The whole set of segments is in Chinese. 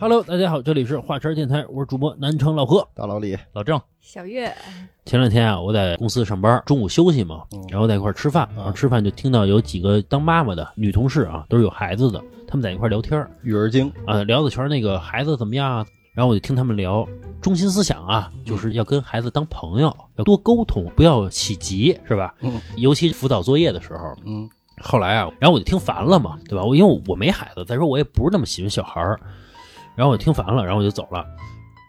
Hello，大家好，这里是华晨电台，我是主播南城老何。大老李，老郑，小月，前两天啊，我在公司上班，中午休息嘛，嗯然后在一块儿吃饭，然后吃饭就听到有几个当妈妈的女同事啊，都是有孩子的，他们在一块儿聊天儿育儿经，啊，聊的全是那个孩子怎么样啊。然后我就听他们聊，中心思想啊，就是要跟孩子当朋友，要多沟通，不要起急，是吧？嗯尤其辅导作业的时候。嗯后来啊，然后我就听烦了嘛，对吧？我因为我没孩子，再说我也不是那么喜欢小孩儿，然后我听烦了，然后我就走了。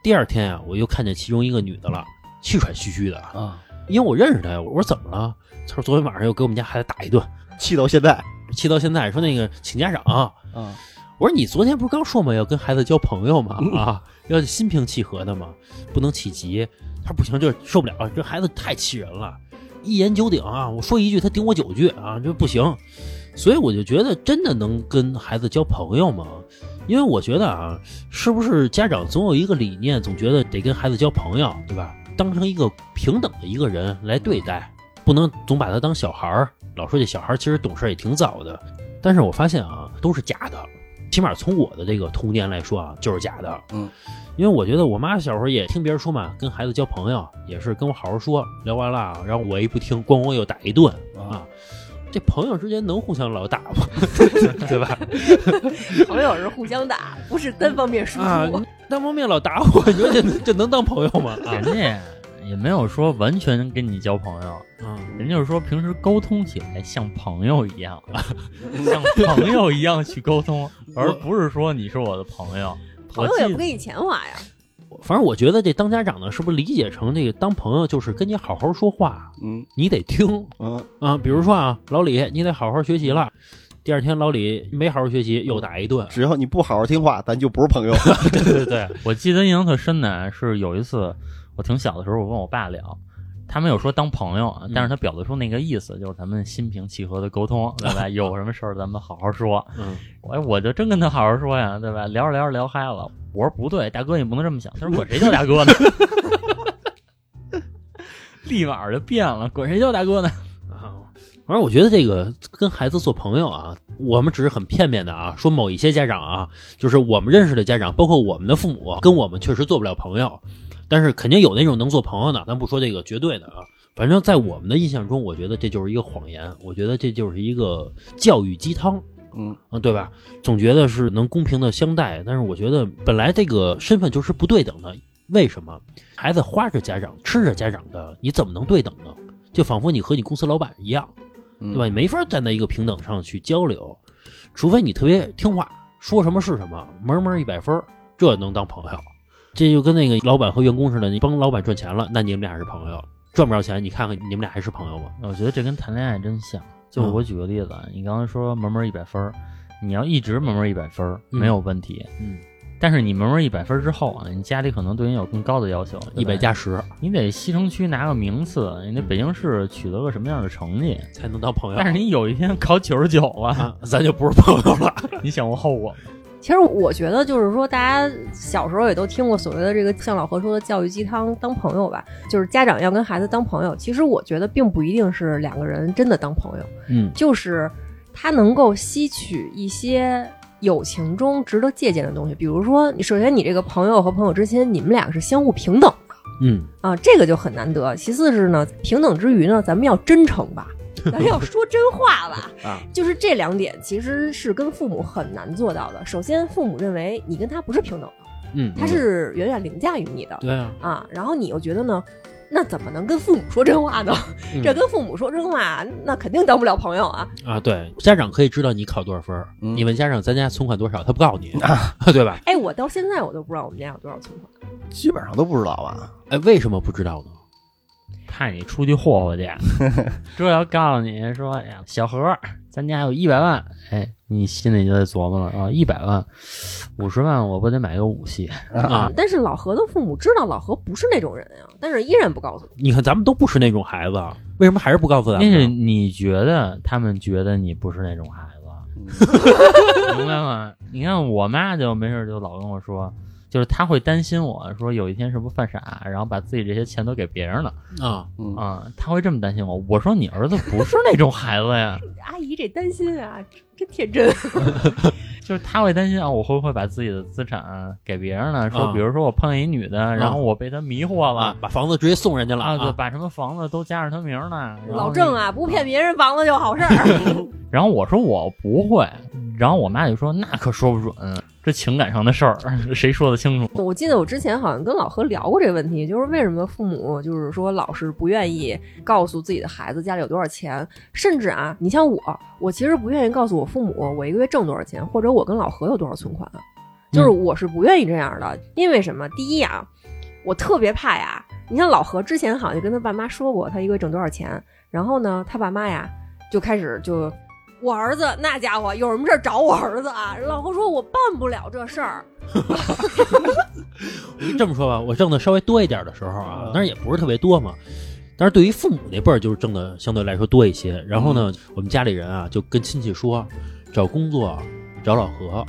第二天啊，我又看见其中一个女的了，气喘吁吁的，啊，因为我认识她呀。我说怎么了？她说昨天晚上又给我们家孩子打一顿，气到现在气到现在，说那个请家长。啊，我说你昨天不是刚说嘛？要跟孩子交朋友嘛？啊，要心平气和的嘛，不能起急。她说不行，这受不了，这孩子太气人了，一言九鼎啊！我说一句，他顶我九句啊，这不行。所以我就觉得，真的能跟孩子交朋友吗？因为我觉得啊，是不是家长总有一个理念，总觉得得跟孩子交朋友，对吧？当成一个平等的一个人来对待，不能总把他当小孩儿。老说这小孩儿其实懂事儿也挺早的，但是我发现啊，都是假的。起码从我的这个童年来说啊，就是假的。嗯，因为我觉得我妈小时候也听别人说嘛，跟孩子交朋友也是跟我好好说，聊完了，然后我一不听，咣咣又打一顿啊。这朋友之间能互相老打吗？对吧？朋友是互相打，不是单方面输出。啊，单方面老打我，你说这这能当朋友吗？啊人家也没有说完全跟你交朋友，啊，人家就是说平时沟通起来像朋友一样，像朋友一样去沟通，而不是说你是我的朋友。朋友也不给你钱花呀。反正我觉得这当家长的，是不是理解成这个当朋友就是跟你好好说话，嗯你得听嗯啊。比如说啊，老李，你得好好学习了。第二天老李没好好学习，又打一顿。只要你不好好听话，咱就不是朋友。对对对，我记得印象特深的是有一次我挺小的时候，我跟我爸聊。他没有说当朋友啊，但是他表达出那个意思，就是咱们心平气和的沟通，对吧？有什么事儿咱们好好说。嗯，我我就真跟他好好说呀，对吧？聊着聊着聊嗨了，我说不对，大哥你不能这么想。他说管谁叫大哥呢？立马就变了，管谁叫大哥呢？啊，反正我觉得这个跟孩子做朋友啊，我们只是很片面的啊，说某一些家长啊，就是我们认识的家长，包括我们的父母，跟我们确实做不了朋友，但是肯定有那种能做朋友的，咱不说这个绝对的啊。反正，在我们的印象中，我觉得这就是一个谎言，我觉得这就是一个教育鸡汤。嗯啊，对吧？总觉得是能公平的相待，但是我觉得本来这个身份就是不对等的。为什么孩子花着家长，吃着家长的，你怎么能对等呢？就仿佛你和你公司老板一样，嗯对吧？你没法站在一个平等上去交流，除非你特别听话，说什么是什么，门门一百分，这能当朋友。这就跟那个老板和员工似的，你帮老板赚钱了，那你们俩是朋友；赚不着钱，你看看你们俩还是朋友吗？我觉得这跟谈恋爱真像。就我举个例子，啊，你刚才说门门一百分儿，你要一直门门一百分没有问题，嗯，但是你门门一百分儿之后啊，你家里可能对你有更高的要求，一百加十你得西城区拿个名次，你得北京市取得个什么样的成绩？才能当朋友。但是你有一天考九十九了，啊，咱就不是朋友了。你想过后果吗？其实我觉得就是说，大家小时候也都听过所谓的这个像老何说的教育鸡汤，当朋友吧，就是家长要跟孩子当朋友。其实我觉得并不一定是两个人真的当朋友，嗯就是他能够吸取一些友情中值得借鉴的东西。比如说，你首先你这个朋友和朋友之间，你们俩是相互平等的嗯，啊，这个就很难得。其次是呢，平等之余呢，咱们要真诚吧。咱要说真话吧，啊，就是这两点其实是跟父母很难做到的。首先，父母认为你跟他不是平等的，嗯，他是远远凌驾于你的对啊，啊。然后你又觉得呢，那怎么能跟父母说真话呢？嗯这跟父母说真话，那肯定当不了朋友啊。啊，对，家长可以知道你考多少分你问家长咱家存款多少，他不告诉你，对吧？哎，我到现在我都不知道我们家有多少存款。基本上都不知道吧？哎，为什么不知道呢？怕你出去霍霍去，这要告诉你说，哎呀，小何，咱家有一百万，哎，你心里就得琢磨了啊，一百万，五十万，我不得买个武器？啊，但是老何的父母知道老何不是那种人呀，但是依然不告诉你。你看咱们都不是那种孩子，为什么还是不告诉咱那是？你觉得他们觉得你不是那种孩子，明白吗？你看我妈就没事就老跟我说，就是他会担心我说有一天是不是犯傻，然后把自己这些钱都给别人了啊，嗯啊，她会这么担心我。我说你儿子不是那种孩子呀，阿姨这担心啊，真天真。就是他会担心啊，我会不会把自己的资产给别人呢？说啊比如说我碰见一女的，然后我被她迷惑了啊，把房子直接送人家了啊，对，把什么房子都加上她名儿呢。老郑啊，不骗别人房子就好事儿。然后我说我不会，然后我妈就说那可说不准，这情感上的事儿谁说得清楚？我记得我之前好像跟老何聊过这个问题，就是为什么父母就是说老是不愿意告诉自己的孩子家里有多少钱，甚至啊，你像我，我其实不愿意告诉我父母我一个月挣多少钱，或者我跟老何有多少存款，就是我是不愿意这样的，因为什么？第一啊，我特别怕呀，你像老何之前好像就跟他爸妈说过他一个月挣多少钱，然后呢，他爸妈呀就开始就。我儿子那家伙有什么事儿找我儿子啊？老何说我办不了这事儿，这么说吧，我挣的稍微多一点的时候啊，但是也不是特别多嘛。但是对于父母那辈儿，就是挣的相对来说多一些。然后呢，我们家里人啊，就跟亲戚说，找工作找老何，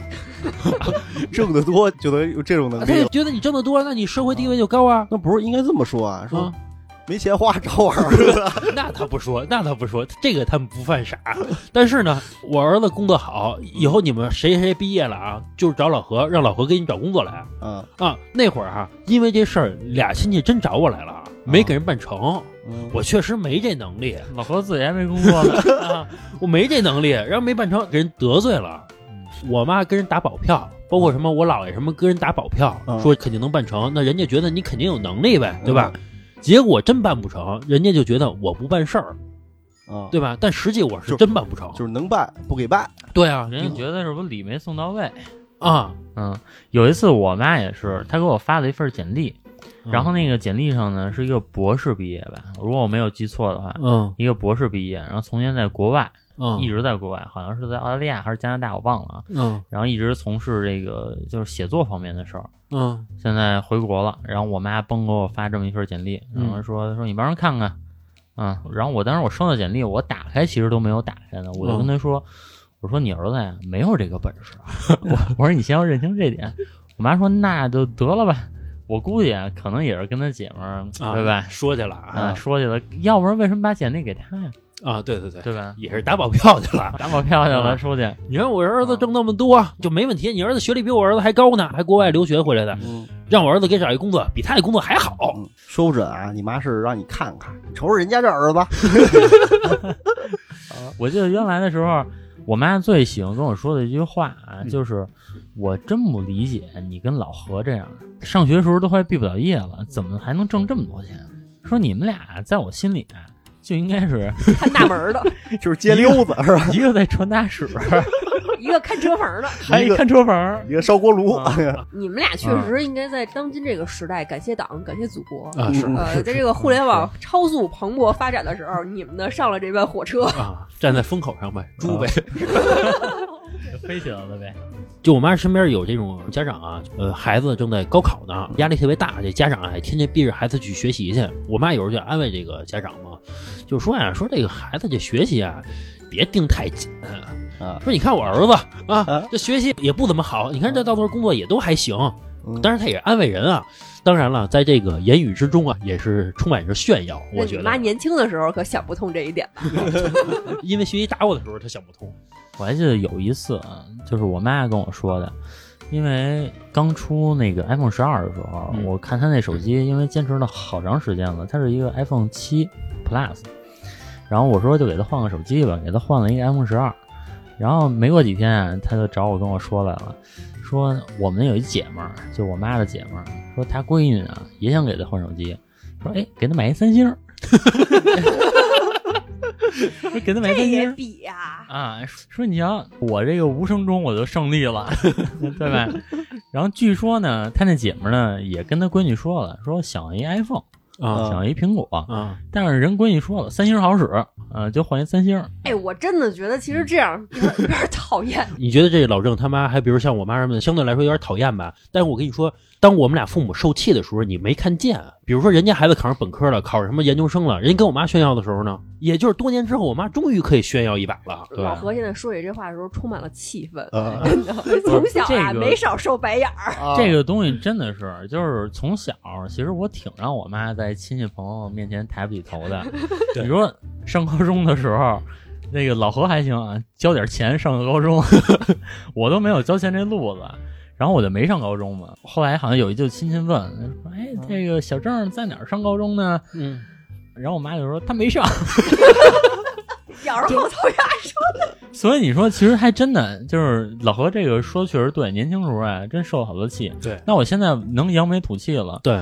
挣得多就能有这种能他就力了。觉得你挣得多，那你社会地位就高啊。那不是应该这么说啊？说啊，没钱花找我儿子，那他不说，那他不说，这个他们不犯傻。但是呢，我儿子工作好，以后你们谁谁毕业了啊，就是找老何，让老何给你找工作来嗯啊。那会儿啊，因为这事儿，俩亲戚真找我来了，没给人办成。嗯，我确实没这能力老何自己还没工作呢，啊，我没这能力，然后没办成，给人得罪了。我妈跟人打保票，包括什么我姥爷什么跟人打保票，嗯说肯定能办成，那人家觉得你肯定有能力呗，对吧？结果真办不成，人家就觉得我不办事儿，啊，对吧？但实际我是真办不成，就是能办不给办。对啊，人家觉得是不是礼没送到位？啊，嗯，有一次我妈也是，她给我发了一份简历，嗯然后那个简历上呢是一个博士毕业吧，如果我没有记错的话，嗯。一个博士毕业，然后从前在国外，嗯。一直在国外，好像是在澳大利亚还是加拿大，我忘了啊。嗯。然后一直从事这个就是写作方面的事儿，嗯。现在回国了，然后我妈崩给我发这么一份简历，然后说说你帮人看看，嗯，然后我当时我收到简历，我打开其实都没有打开呢，我就跟他说，我说你儿子呀没有这个本事，我我说你先要认清这点。我妈说那就得了吧，我估计啊可能也是跟他姐们儿啊，对吧？说去了啊，啊说去了，要不然为什么把简历给他呀？啊，对对对，对吧？也是打保票去了。打保票去了，啊出去，你看我儿子挣那么多就没问题，你儿子学历比我儿子还高呢，还国外留学回来的，嗯，让我儿子给找一工作，比他那工作还好。嗯说不准啊，你妈是让你看看，你瞅瞅人家这儿子，我记得原来的时候，我妈最喜欢跟我说的一句话啊，嗯就是我真不理解你跟老何这样，上学时候都快毕不了业了，怎么还能挣这么多钱？说你们俩在我心里啊，就应该是看大门的，就是街溜子是吧？一个在传达室，一个看车房的。还一看车房。一个烧锅炉，啊你们俩确实应该在当今这个时代感谢党，感谢祖国。啊，是嗯呃，在这个互联网超速蓬勃发展的时候，你们呢上了这班火车。啊，站在风口上呗，猪呗。飞起来了呗，就我妈身边有这种家长啊，呃，孩子正在高考呢，压力特别大，这家长啊天天逼着孩子去学习去。我妈有时候就安慰这个家长嘛，就说呀，说这个孩子这学习啊，别盯太紧。啊，说你看我儿子啊啊，这学习也不怎么好，你看这到头工作也都还行。嗯当然，他也安慰人啊。当然了，在这个言语之中啊，也是充满着炫耀。我觉得妈，年轻的时候可想不通这一点。因为学习打我的时候，他想不通。我还记得有一次啊，就是我妈跟我说的，因为刚出那个 iPhone 十二的时候，嗯我看她那手机，因为坚持了好长时间了，它是一个 iPhone 七 Plus，然后我说就给她换个手机吧，给她换了一个 iPhone 十二，然后没过几天啊，她就找我跟我说来了，说我们有一姐们儿，就我妈的姐们儿，说她闺女啊也想给她换手机，说哎给她买一三星儿，说 给她买一这也三星儿。比呀、啊，说你瞧，我这个无声中我就胜利了，对吧？然后据说呢，他那姐们呢也跟他闺女说了，说想要一 iPhone，啊想要一苹果，啊，但是人闺女说了，三星好使，啊，就换一三星。哎，我真的觉得其实这样有点有点讨厌。你觉得这老郑他妈还比如像我妈什么的，相对来说有点讨厌吧？但是我跟你说，当我们俩父母受气的时候，你没看见。比如说人家孩子考上本科了，考上什么研究生了，人家跟我妈炫耀的时候呢，也就是多年之后，我妈终于可以炫耀一把了。老何现在说起这话的时候充满了气愤，啊真的，从小啊这个没少受白眼儿。啊这个东西真的是，就是从小，其实我挺让我妈在亲戚朋友面前抬不起头的。对你说上高中的时候，那个老何还行啊，交点钱上个高中，我都没有交钱这路子。然后我就没上高中嘛。后来好像有一就亲戚问说：“哎，这个小郑在哪儿上高中呢？”嗯，然后我妈就说：“他没上。咬着后槽牙说的。”所以你说，其实还真的就是老何这个说确实对，年轻时候啊，真受了好多气。对，那我现在能扬眉吐气了。对，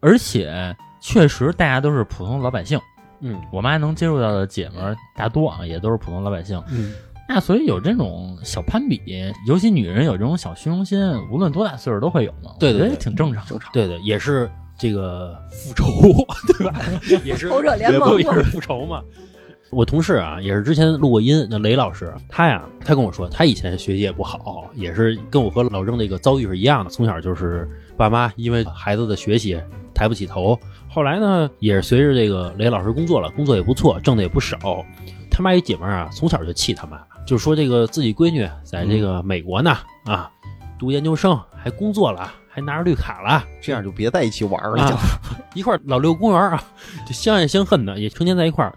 而且确实大家都是普通老百姓。嗯，我妈能接触到的姐们儿大多啊，也都是普通老百姓。嗯，那所以有这种小攀比，尤其女人有这种小虚荣心，无论多大岁数都会有嘛。对对对挺正常。正常。对对，也是这个复仇，对吧？也是仇者联盟也是复仇嘛。我同事啊，也是之前录过音，那雷老师，他呀，他跟我说，他以前学习也不好，也是跟我和老郑那个遭遇是一样的，从小就是爸妈因为孩子的学习抬不起头，后来呢，也是随着这个雷老师工作了，工作也不错，挣的也不少。他妈一姐们儿啊，从小就气他妈，就说这个自己闺女在这个美国呢，啊，读研究生还工作了，还拿着绿卡了，这样就别在一起玩了，啊，一块老遛公园啊，就相爱相恨的，也成天在一块儿。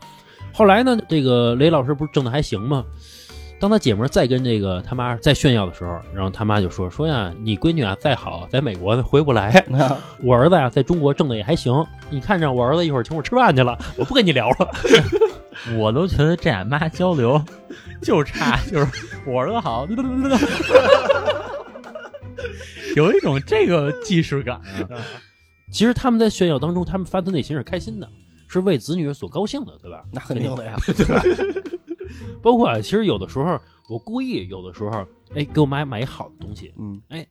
后来呢，这个雷老师不是挣的还行吗？当他姐们儿再跟这个他妈再炫耀的时候，然后他妈就说说呀，你闺女啊再好，在美国回不来，我儿子呀在中国挣的也还行。你看着我儿子一会儿请我吃饭去了，我不跟你聊了。我都觉得这俩妈交流 就差就是我儿子好，有一种这个既视感啊。其实他们在炫耀当中，他们发自内心是开心的，是为子女所高兴的，对吧？那肯定的呀。对吧包括啊，其实有的时候我故意有的时候，哎，给我妈买一好的东西，嗯，哎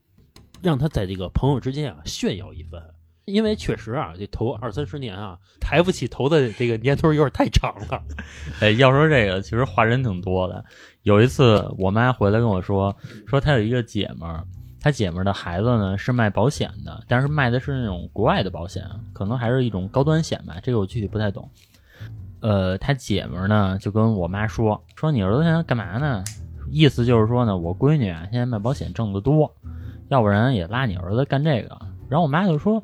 让她在这个朋友之间啊炫耀一番。因为确实啊，这头二三十年啊，抬不起头的这个年头有点太长了。哎，要说这个，其实话人挺多的。有一次，我妈回来跟我说，说她有一个姐们儿，她姐们儿的孩子呢是卖保险的，但是卖的是那种国外的保险，可能还是一种高端险吧，这个我具体不太懂。呃，她姐们儿呢就跟我妈说，说你儿子现在干嘛呢？意思就是说呢，我闺女啊现在卖保险挣得多，要不然也拉你儿子干这个。然后我妈就说，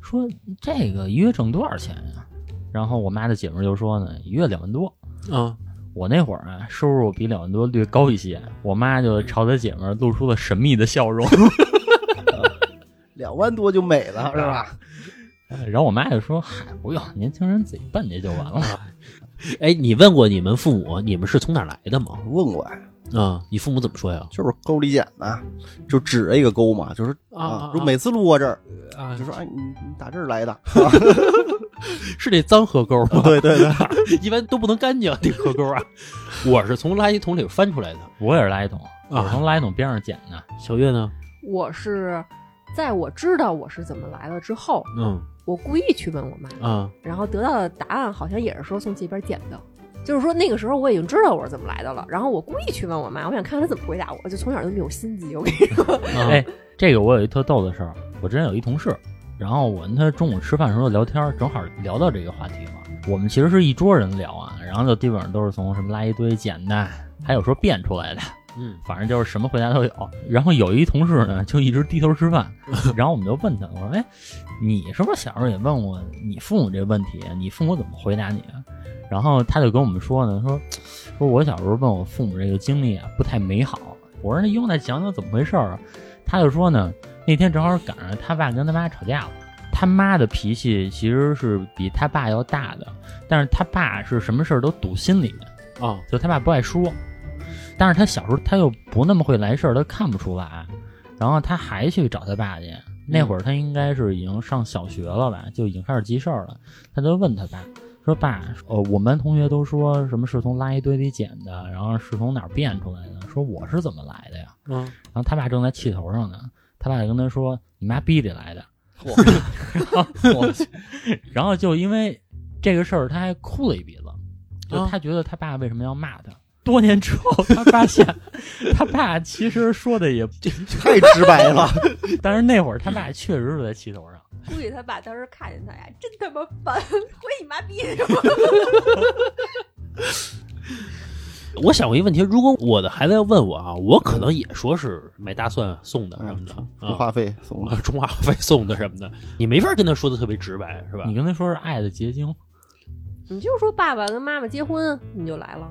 说这个一月挣多少钱呀？然后我妈的姐们儿就说呢，一月两万多。啊，我那会儿啊，收入比两万多略高一些，我妈就朝她姐们儿露出了神秘的笑容，两万多就美了，是吧？然后我妈就说：“嗨，不用，年轻人自己奔去就完了。哎，你问过你们父母，你们是从哪儿来的吗？问过呀，啊，你父母怎么说呀？就是沟里捡的，就指着一个沟嘛，就是啊就每次路过这儿，啊就说哎，你你打这儿来的，是那脏河沟吗？对 对对，一般都不能干净，那河沟啊。我是从垃圾桶里翻出来的。”我也是垃圾桶，我从垃圾桶边上捡的。小月呢？我是在我知道我是怎么来了之后，嗯我故意去问我妈，啊然后得到的答案好像也是说从这边捡的。就是说那个时候我已经知道我是怎么来的了，然后我故意去问我妈，我想看看她怎么回答我，就从小就那么有心机。我跟你说，啊哎，这个我有一特逗的事儿，我之前有一同事，然后我跟他中午吃饭的时候聊天，正好聊到这个话题嘛。我们其实是一桌人聊啊，然后就基本上都是从什么垃圾堆捡的，还有说变出来的。嗯反正就是什么回答都有。然后有一同事呢，就一直低头吃饭，然后我们就问他，我说：“哎，你是不是小时候也问过你父母这个问题？你父母怎么回答你啊？”然后他就跟我们说呢，说说我小时候问我父母这个经历啊，不太美好。我说那用再讲讲怎么回事儿啊？他就说呢，那天正好赶上他爸跟他妈吵架了。他妈的脾气其实是比他爸要大的，但是他爸是什么事儿都堵心里，啊就他爸不爱说。但是他小时候他又不那么会来事儿，他看不出来，然后他还去找他爸去。那会儿他应该是已经上小学了吧，就已经开始记事儿了。他就问他爸说：“爸，呃，我们班同学都说什么是从垃圾堆里捡的，然后是从哪儿变出来的？说我是怎么来的呀？”嗯然后他爸正在气头上呢，他爸就跟他说：“你妈逼里来的。”我去，然后就因为这个事儿，他还哭了一鼻子，就啊他觉得他爸为什么要骂他。多年之后，他发现 他爸其实说的也，太直白了，但是那会儿他爸确实是在气头上。估计他爸当时看见他呀，真他妈烦，回你妈逼！我想过一个问题，如果我的孩子要问我啊，我可能也说是买大蒜送的什么的啊，充话费送了，啊充话费送的什么的，你没法跟他说的特别直白，是吧你？跟他说是爱的结晶，你就说爸爸跟妈妈结婚，你就来了。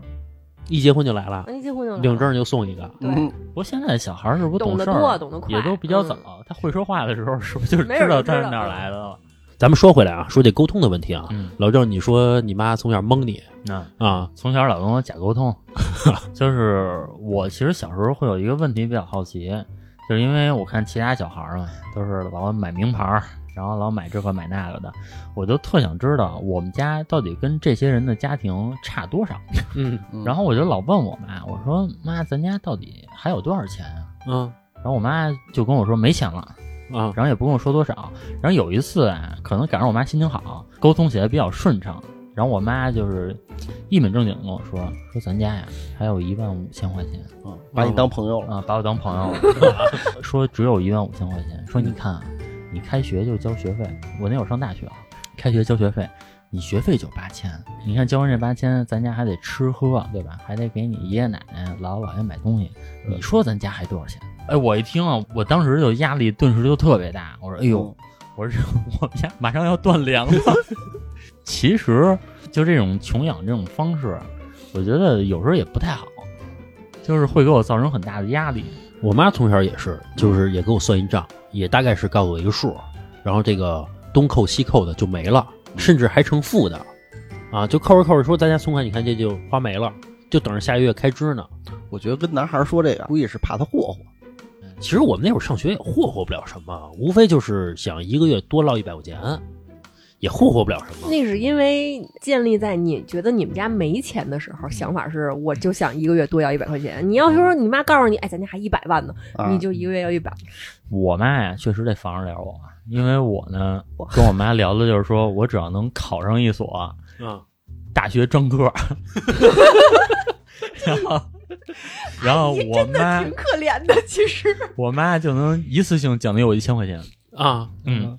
一结婚就来了，一结婚就来了。领证就送一个。不过现在小孩儿是不是懂得事儿，多懂得快也都比较早嗯。他会说话的时候，是不是就是知道。他是哪儿来的了？咱们说回来啊，说这沟通的问题啊，嗯，老郑，你说你妈从小蒙你那啊，从小老跟我假沟通，就是我其实小时候会有一个问题比较好奇，就是因为我看其他小孩儿嘛，都是老买名牌儿，然后老买这个买那个的，我就特想知道我们家到底跟这些人的家庭差多少。嗯嗯然后我就老问我妈，我说妈，咱家到底还有多少钱啊？嗯然后我妈就跟我说没钱了。啊，然后也不跟我说多少。然后有一次啊，可能赶上我妈心情好，沟通起来比较顺畅。然后我妈就是一本正经地跟我说：“说咱家呀还有一万五千块钱嗯把你当朋友了，啊，把我当朋友了。说只有一万五千块钱。说你看啊，你开学就交学费，我那会儿上大学啊，开学交学费，你学费就八千。你看交完这八千，咱家还得吃喝，对吧？还得给你爷爷奶奶、姥姥姥爷买东西。你说咱家还多少钱？哎，我一听啊，我当时就压力顿时就特别大。我说，哎呦，我说 我们家马上要断粮了。其实就这种穷养这种方式，我觉得有时候也不太好，就是会给我造成很大的压力。我妈从小也是，就是也给我算一账，也大概是告诉我一个数，然后这个东扣西扣的就没了，甚至还成负的，啊，就扣着扣着说咱家存款，你看这就花没了，就等着下个月开支呢。我觉得跟男孩说这个，估计是怕他霍霍。其实我们那会儿上学也霍霍不了什么，无非就是想一个月多捞一百块钱，也霍霍不了什么。那是因为建立在你觉得你们家没钱的时候，想法是我就想一个月多要一百块钱。你要是说你妈告诉你，哎，咱家还一百万呢，啊你就一个月要一百，我妈呀，确实得防着点我，因为我呢跟我妈聊的就是说，我只要能考上一所嗯，大学专科，然后然后我妈挺可怜的。其实我妈就能一次性奖励我一千块钱，啊，嗯，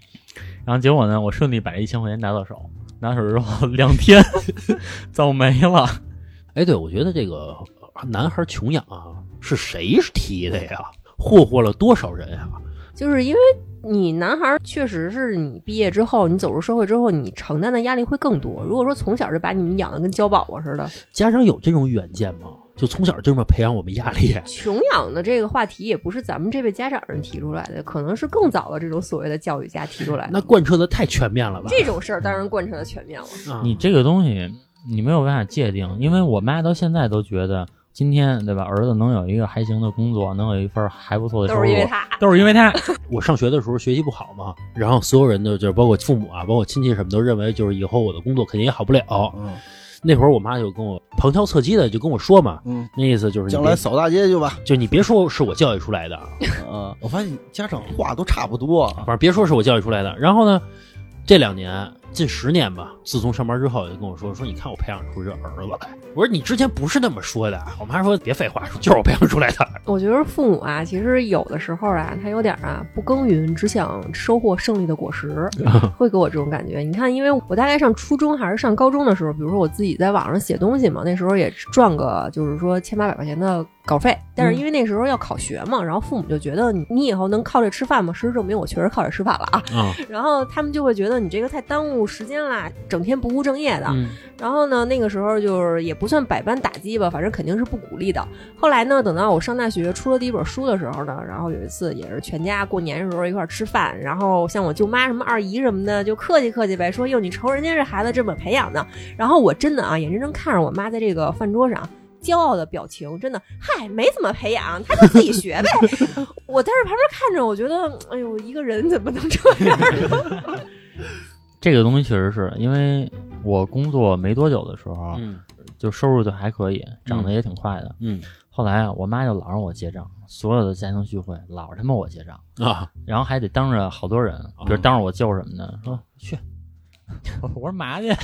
然后结果呢，我顺利把这一千块钱拿到手，拿手之后两天 早没了。哎，对，我觉得这个男孩穷养啊，是谁提的呀？霍霍了多少人啊？就是因为你男孩儿确实是你毕业之后，你走入社会之后，你承担的压力会更多。如果说从小就把你们养的跟娇宝宝似的，家长有这种远见吗？就从小就这么培养我们压力？穷养的这个话题也不是咱们这辈家长人提出来的，可能是更早的这种所谓的教育家提出来的。那贯彻的太全面了吧？这种事儿当然贯彻的全面了。啊你这个东西你没有办法界定，因为我妈到现在都觉得，今天对吧，儿子能有一个还行的工作，能有一份还不错的收入，都是因为他，都是因为他。我上学的时候学习不好嘛，然后所有人都就是包括父母啊，包括亲戚什么都认为就是以后我的工作肯定也好不了。嗯那会儿我妈就跟我旁敲侧击的就跟我说嘛，嗯，那意思就是将来扫大街去吧。就你别说是我教育出来的，啊，我发现家长话都差不多。反正别说是我教育出来的。然后呢，这两年近十年吧，自从上班之后就跟我说说，你看我培养出这儿子来。我说你之前不是那么说的。我妈说别废话，说就是我培养出来的。我觉得父母啊，其实有的时候啊，他有点啊不耕耘，只想收获胜利的果实，会给我这种感觉。你看，因为我大概上初中还是上高中的时候，比如说我自己在网上写东西嘛，那时候也赚个就是说千八百块钱的稿费，但是因为那时候要考学嘛，然后父母就觉得你你以后能靠这吃饭吗？事实证明我确实靠这吃饭了啊。啊，然后他们就会觉得你这个太耽误时间啦，整天不务正业的。嗯然后呢，那个时候就是也不算百般打击吧，反正肯定是不鼓励的。后来呢，等到我上大学出了第一本书的时候呢，然后有一次也是全家过年的时候一块儿吃饭，然后像我舅妈什么二姨什么的就客气客气呗，说哟你瞅人家这孩子这么培养的。然后我真的啊眼睁睁看着我妈在这个饭桌上。骄傲的表情，真的，嗨，没怎么培养，他就自己学呗。我在这旁边看着，我觉得，哎呦，一个人怎么能这样呢？这个东西确实是因为我工作没多久的时候，嗯就收入就还可以，涨得也挺快的。嗯后来啊，我妈就老让我结账，所有的家庭聚会老他妈我结账，啊，然后还得当着好多人，比如当着我舅什么的，说去，我说嘛去，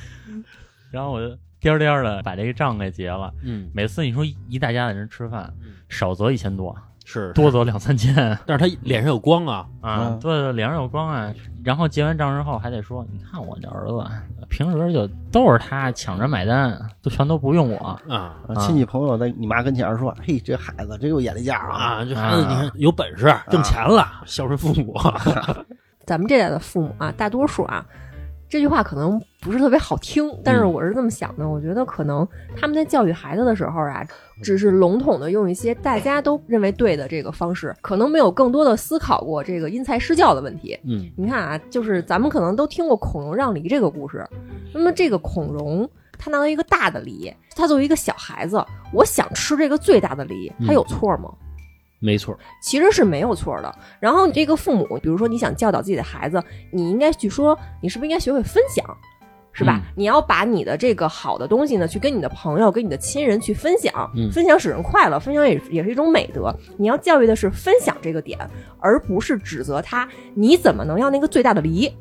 然后我就颠儿颠儿的把这个账给结了。嗯每次你说一大家子人吃饭，嗯少则一千多，是，多走两三千 但是他脸上有光啊。啊嗯，对对，脸上有光啊。然后结完账之后还得说，你看我这儿子平时就都是他抢着买单，都全都不用我。啊呃亲戚朋友在你妈跟前儿说：“嘿，这孩子真有眼力见儿啊啊！这孩子你看有本事，挣钱了，孝顺父母。咱们这代的父母啊，大多数啊，这句话可能不是特别好听，但是嗯我是这么想的，我觉得可能他们在教育孩子的时候啊，只是笼统的用一些大家都认为对的这个方式，可能没有更多的思考过这个因材施教的问题。嗯你看啊，就是咱们可能都听过孔融让梨这个故事，那么这个孔融。他拿到一个大的梨，他作为一个小孩子，我想吃这个最大的梨，他嗯有错吗？没错，其实是没有错的。然后你这个父母，比如说你想教导自己的孩子，你应该去说，你是不是应该学会分享，是吧？嗯你要把你的这个好的东西呢，去跟你的朋友、跟你的亲人去分享，嗯分享使人快乐，分享也也是一种美德。你要教育的是分享这个点，而不是指责他你怎么能要那个最大的梨。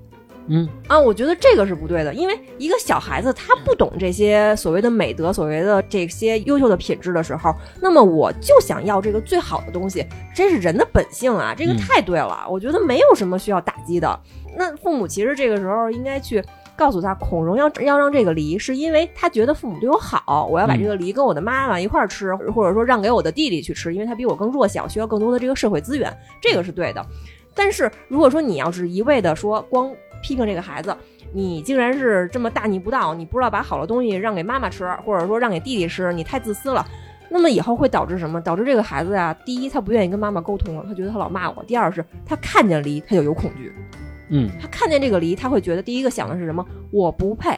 嗯啊，我觉得这个是不对的，因为一个小孩子他不懂这些所谓的美德、所谓的这些优秀的品质的时候，那么我就想要这个最好的东西，这是人的本性啊，这个嗯太对了，我觉得没有什么需要打击的。那父母其实这个时候应该去。告诉他，孔融要要让这个梨，是因为他觉得父母对我好，我要把嗯这个梨跟我的妈妈一块儿吃，或者说让给我的弟弟去吃，因为他比我更弱小，需要更多的这个社会资源，这个是对的。但是如果说你要是一味的说光批评这个孩子，你竟然是这么大逆不道，你不知道把好的东西让给妈妈吃，或者说让给弟弟吃，你太自私了。那么以后会导致什么？导致这个孩子呀、第一他不愿意跟妈妈沟通了，他觉得他老骂我；第二是他看见梨他就有恐惧，嗯，他看见这个梨，他会觉得第一个想的是什么？我不配。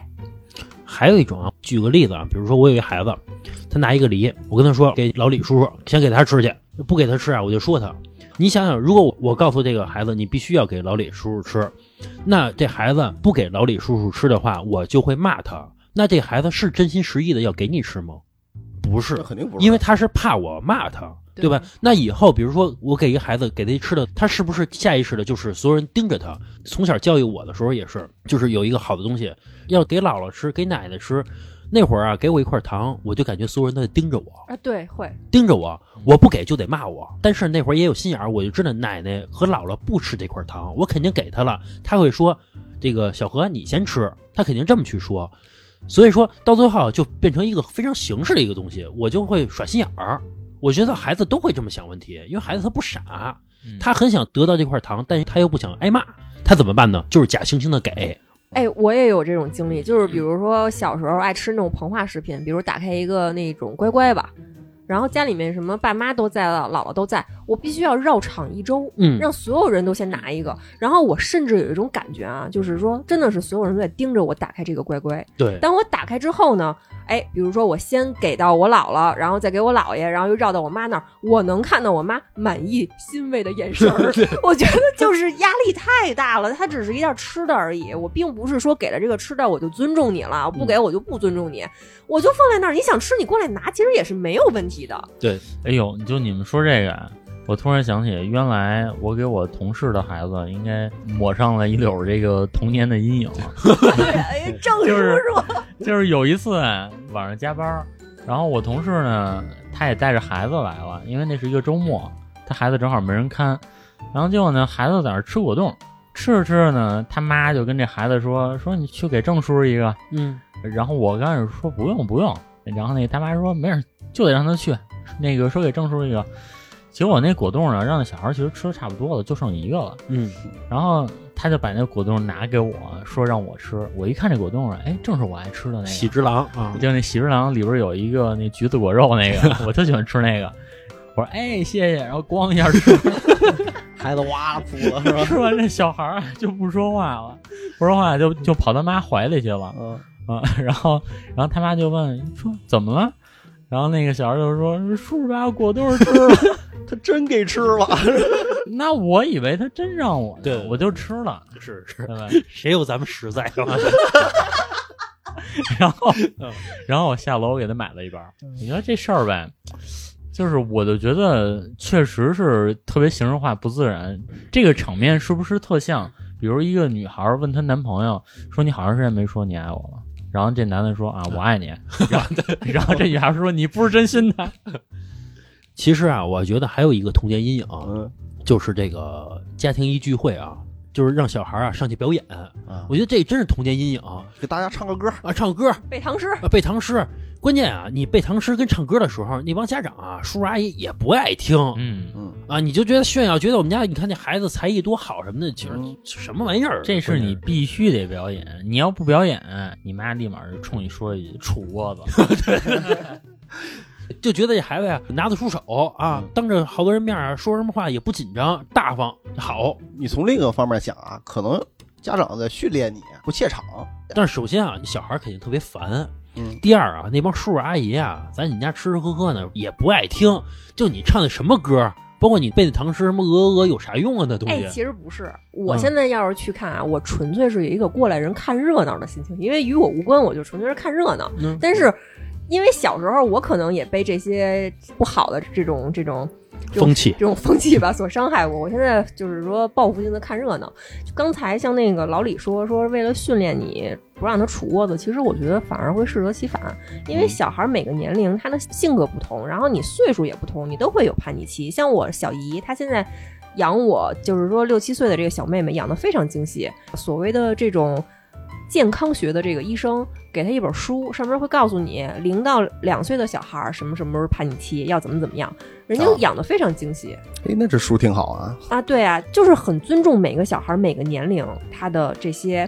还有一种啊，举个例子啊，比如说我有一个孩子，他拿一个梨，我跟他说给老李叔叔，先给他吃去，不给他吃啊，我就说他。你想想，如果我我告诉这个孩子，你必须要给老李叔叔吃，那这孩子不给老李叔叔吃的话，我就会骂他。那这孩子是真心实意的要给你吃吗？不是，肯定不是，因为他是怕我骂他，对吧？那以后，比如说我给一个孩子给他吃的，他是不是下意识的就是所有人盯着他？从小教育我的时候也是，就是有一个好的东西要给姥姥吃，给奶奶吃。那会儿啊，给我一块糖，我就感觉所有人都在盯着我，啊，对，会，盯着我，我不给就得骂我。但是那会儿也有心眼儿，我就知道奶奶和姥姥不吃这块糖，我肯定给他了。他会说：“这个小何你先吃。”他肯定这么去说。所以说到最后就变成一个非常形式的一个东西，我就会耍心眼儿。我觉得孩子都会这么想问题，因为孩子他不傻，嗯他很想得到这块糖，但是他又不想挨骂，他怎么办呢？就是假惺惺的给。哎，我也有这种经历，就是比如说小时候爱吃那种膨化食品，比如打开一个那种乖乖吧，然后家里面什么爸妈都在了，姥姥都在，我必须要绕场一周，嗯让所有人都先拿一个。然后我甚至有一种感觉啊，就是说真的是所有人都在盯着我打开这个乖乖。对，当我打开之后呢，哎，比如说我先给到我姥姥，然后再给我姥爷，然后又绕到我妈那儿，我能看到我妈满意欣慰的眼神儿。我觉得就是压力太大了，它只是一件吃的而已，我并不是说给了这个吃的我就尊重你了，不给我就不尊重你，我就放在那儿，你想吃你过来拿，其实也是没有问题的。对，哎呦，就你们说这个啊，我突然想起，原来我给我同事的孩子应该抹上了一绺这个童年的阴影。哎，郑叔就是叔，就是有一次啊晚上加班儿，然后我同事呢，他也带着孩子来了，因为那是一个周末，他孩子正好没人看，然后结果呢，孩子在那儿吃果冻，吃着吃着呢，他妈就跟这孩子说说你去给郑叔叔一个，嗯然后我刚开始说不用不用，然后那他妈说没事，就得让他去，那个说给郑叔叔一个。结果那果冻呢，让那小孩其实吃的差不多了，就剩一个了。嗯然后他就把那果冻拿给我说让我吃，我一看这果冻啊，哎，正是我爱吃的那个。喜之郎啊，就那喜之郎里边有一个那橘子果肉那个，我特喜欢吃那个。我说哎谢谢，然后咣一下吃，孩子哇哭了是吧？吃完这小孩就不说话了，不说话就就跑他妈怀里去了嗯，啊。然后然后他妈就问说怎么了？然后那个小孩就说叔叔把果冻吃了。他真给吃了，那我以为他真让我，对我就吃了，是是，对？谁有咱们实在啊？然后嗯，然后我下楼给他买了一包。你说这事儿呗，就是我就觉得确实是特别形式化、不自然。这个场面是不是特像？比如一个女孩问她男朋友说：“你好长时间没说你爱我了。”然后这男的说：“啊，我爱你。”然后然后这女孩说：“你不是真心的。其实啊，我觉得还有一个童年阴影，嗯，就是这个家庭一聚会啊，就是让小孩啊上去表演。啊。我觉得这真是童年阴影。给大家唱个歌，啊！唱歌。背唐诗，啊，背唐诗。关键啊，你背唐诗跟唱歌的时候，那帮家长啊，叔叔阿姨也不爱听。嗯，嗯，啊，你就觉得炫耀，觉得我们家你看那孩子才艺多好什么的，其实嗯。什么玩意儿？这是你必须得表演，你要不表演，你妈立马就冲你说一句“杵窝子 就觉得这孩子呀拿得出手啊嗯，当着好多人面啊说什么话也不紧张，大方好。你从另一个方面想啊，可能家长在训练你不怯场，但是首先啊，你小孩肯定特别烦。嗯，第二啊，那帮叔叔阿姨啊，在你家吃吃喝喝呢，也不爱听。就你唱的什么歌，包括你背的唐诗，什么鹅鹅鹅，有啥用啊？那东哎，西。其实不是，我嗯现在要是去看啊，我纯粹是一个过来人看热闹的心情，因为与我无关，我就纯粹是看热闹。嗯但是因为小时候我可能也被这些不好的这种这种这种风气这种风气吧所伤害过。我现在就是说报复性的看热闹。就刚才像那个老李说说，为了训练你不让他杵窝子，其实我觉得反而会适得其反，因为小孩每个年龄他的性格不同，然后你岁数也不同，你都会有叛逆期。像我小姨，她现在。养我就是说六七岁的这个小妹妹养得非常精细，所谓的这种健康学的这个医生给他一本书，上面会告诉你零到两岁的小孩儿什么什么时候叛逆期，要怎么怎么样，人家哦养的非常精细。哎，那这书挺好啊，啊，对啊，就是很尊重每个小孩儿每个年龄他的这些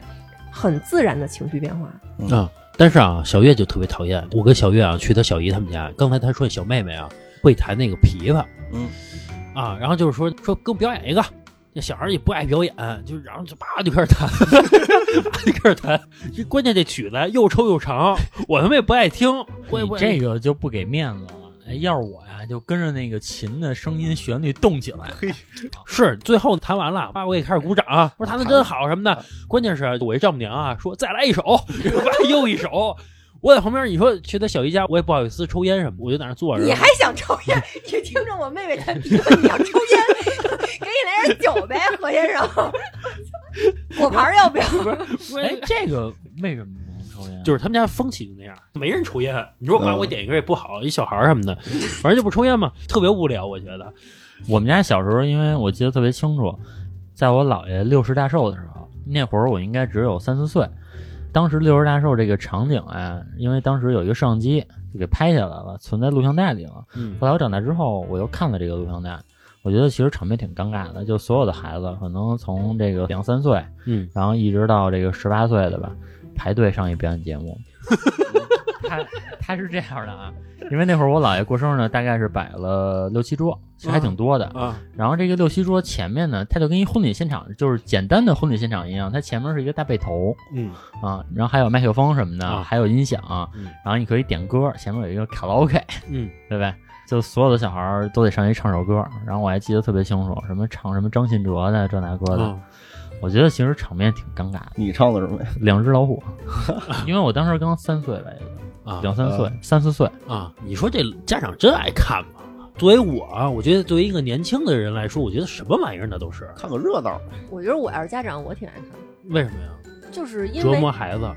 很自然的情绪变化。啊，但是啊，小月就特别讨厌。我跟小月啊去她小姨他们家，刚才她说小妹妹啊会弹那个琵琶，嗯，啊，然后就是说说给我表演一个。这小孩也不爱表演，就然后就叭就开始弹，叭就开始弹。这关键这曲子又臭又长，我他妈也不爱听。我也不”，爱这个就不给面子了。哎，要是我呀，就跟着那个琴的声音旋律动起来。是最后弹完了，爸我也开始鼓掌，我说弹的真好什么的。关键是我这丈母娘啊说再来一首，又一首。我在旁边，你说去他小姨家，我也不好意思抽烟什么，我就在那坐着。你还想抽烟？你听着我妹妹弹琵琶，你要抽烟，给你来点酒呗，何先生。果盘儿要不要？哎，这个为什么不能抽烟？就是他们家风气就那样，没人抽烟。你说我爸嗯我点一根也不好，一小孩儿什么的，反正就不抽烟嘛，特别无聊。我觉得，我们家小时候，因为我记得特别清楚，在我姥爷六十大寿的时候，那会儿我应该只有三四岁。当时六十大寿这个场景啊，因为当时有一个摄像机就给拍下来了，存在录像带里了。嗯后来我长大之后，我又看了这个录像带，我觉得其实场面挺尴尬的，就所有的孩子可能从这个两三岁，嗯，然后一直到这个十八岁的吧，排队上一表演节目。他他是这样的啊，因为那会儿我姥爷过生日呢，大概是摆了六七桌，其实还挺多的。啊，然后这个六七桌前面呢，它就跟一婚礼现场，就是简单的婚礼现场一样，它前面是一个大背头嗯啊，然后还有麦克风什么的，啊还有音响，嗯然后你可以点歌，前面有一个卡拉 OK，嗯对呗？就所有的小孩儿都得上去唱首歌，然后我还记得特别清楚，什么唱什么张信哲的这那歌的，啊我觉得其实场面挺尴尬的。你唱的什么呀？两只老虎，因为我当时刚三岁吧，也就啊两三岁、三四岁，啊！你说这家长真爱看吗？作为我啊，我觉得作为一个年轻的人来说，我觉得什么玩意儿那都是。看个热闹，我觉得我要是家长，我挺爱看，为什么呀？就是因为折磨孩子。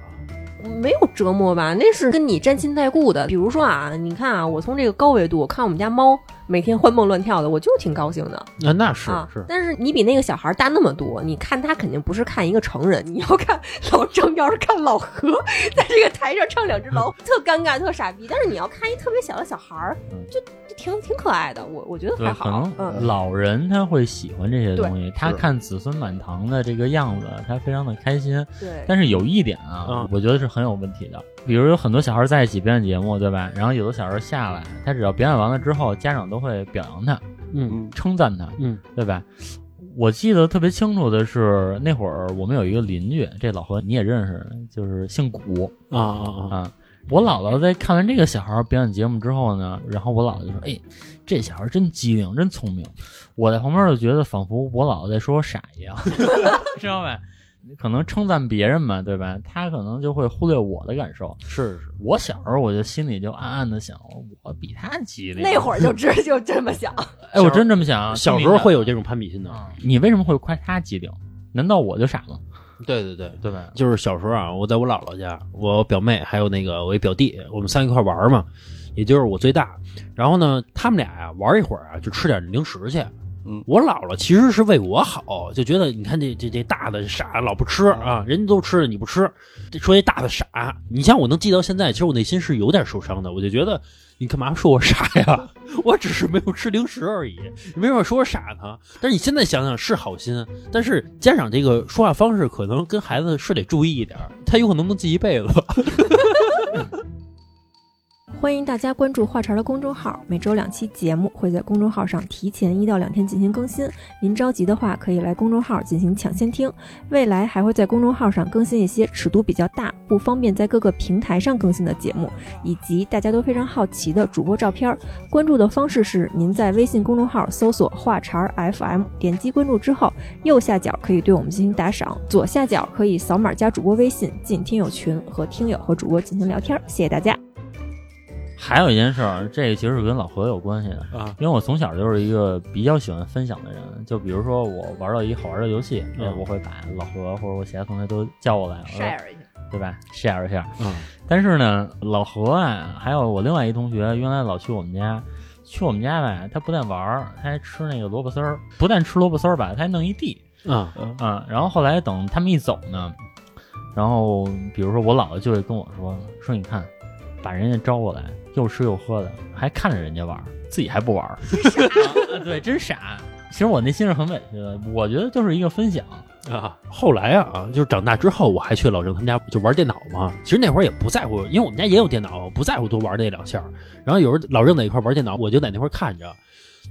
没有折磨吧，那是跟你沾亲带故的。比如说啊，你看啊，我从这个高维度看我们家猫每天欢蹦乱跳的，我就挺高兴的那那是啊。是，但是你比那个小孩大那么多，你看他肯定不是看一个成人，你要看老张，要是看老何在这个台上唱两只老虎，特尴尬，特傻逼。但是你要看一特别小的小孩儿嗯，就就挺挺可爱的，我我觉得，还好可能。嗯，老人他会喜欢这些东西，他看子孙满堂的这个样子，他非常的开心。对。但是有一点啊，嗯我觉得是很有问题的。比如有很多小孩在一起表演节目，对吧？然后有的小孩下来，他只要表演完了之后，家长都会表扬他，嗯嗯，称赞他，嗯对吧？我记得特别清楚的是，那会儿我们有一个邻居，这老何你也认识，就是姓古啊啊啊！啊。我姥姥在看完这个小孩表演节目之后呢，然后我姥姥就说：“哎，这小孩真机灵，真聪明。”我在旁边就觉得仿佛我姥姥在说我傻一样，知道吧？可能称赞别人嘛，对吧？他可能就会忽略我的感受。是是，我小时候我就心里就暗暗的想，我比他机灵。那会儿就知 就这么想，哎，我真这么想啊。小时候会有这种攀比心的。啊，你为什么会夸他机灵？难道我就傻吗？对对对，对吧？就是小时候啊，我在我姥姥家，我表妹还有那个我一表弟，我们三一块玩嘛，也就是我最大。然后呢，他们俩呀、玩一会儿啊，就吃点零食去嗯我姥姥其实是为我好，就觉得你看这这这大的傻，老不吃啊，人家都吃了你不吃，这说这大的傻。你像我能记到现在，其实我内心是有点受伤的，我就觉得你干嘛说我傻呀？我只是没有吃零食而已，你为什么说我傻呢？但是你现在想想是好心，但是家长这个说话方式可能跟孩子是得注意一点，他有可能能记一辈子。欢迎大家关注话茬的公众号，每周两期节目会在公众号上提前一到两天进行更新。您着急的话，可以来公众号进行抢先听。未来还会在公众号上更新一些尺度比较大、不方便在各个平台上更新的节目，以及大家都非常好奇的主播照片。关注的方式是：您在微信公众号搜索“话茬 FM”，点击关注之后，右下角可以对我们进行打赏，左下角可以扫码加主播微信进听友群，和听友和主播进行聊天。谢谢大家。还有一件事儿，这个其实是跟老何有关系的，啊，因为我从小就是一个比较喜欢分享的人。就比如说我玩到一好玩的游戏，嗯我会把老何或者我其他同学都叫过来，share 一下。对吧？share 一下。嗯但是呢，老何啊，还有我另外一同学，原来老去我们家，去我们家吧，他不但玩儿，他还吃那个萝卜丝儿，不但吃萝卜丝儿吧，他还弄一地啊啊。然后后来等他们一走呢，然后比如说我姥姥就会跟我说说，你看，把人家招过来，又吃又喝的，还看着人家玩儿，自己还不玩儿，啊对，真傻。其实我内心是很委屈的，我觉得就是一个分享，啊！后来啊，就是长大之后，我还去老郑他们家就玩电脑嘛。其实那会儿也不在乎，因为我们家也有电脑，不在乎多玩那两下。然后有时候老郑在一块玩电脑，我就在那块看着。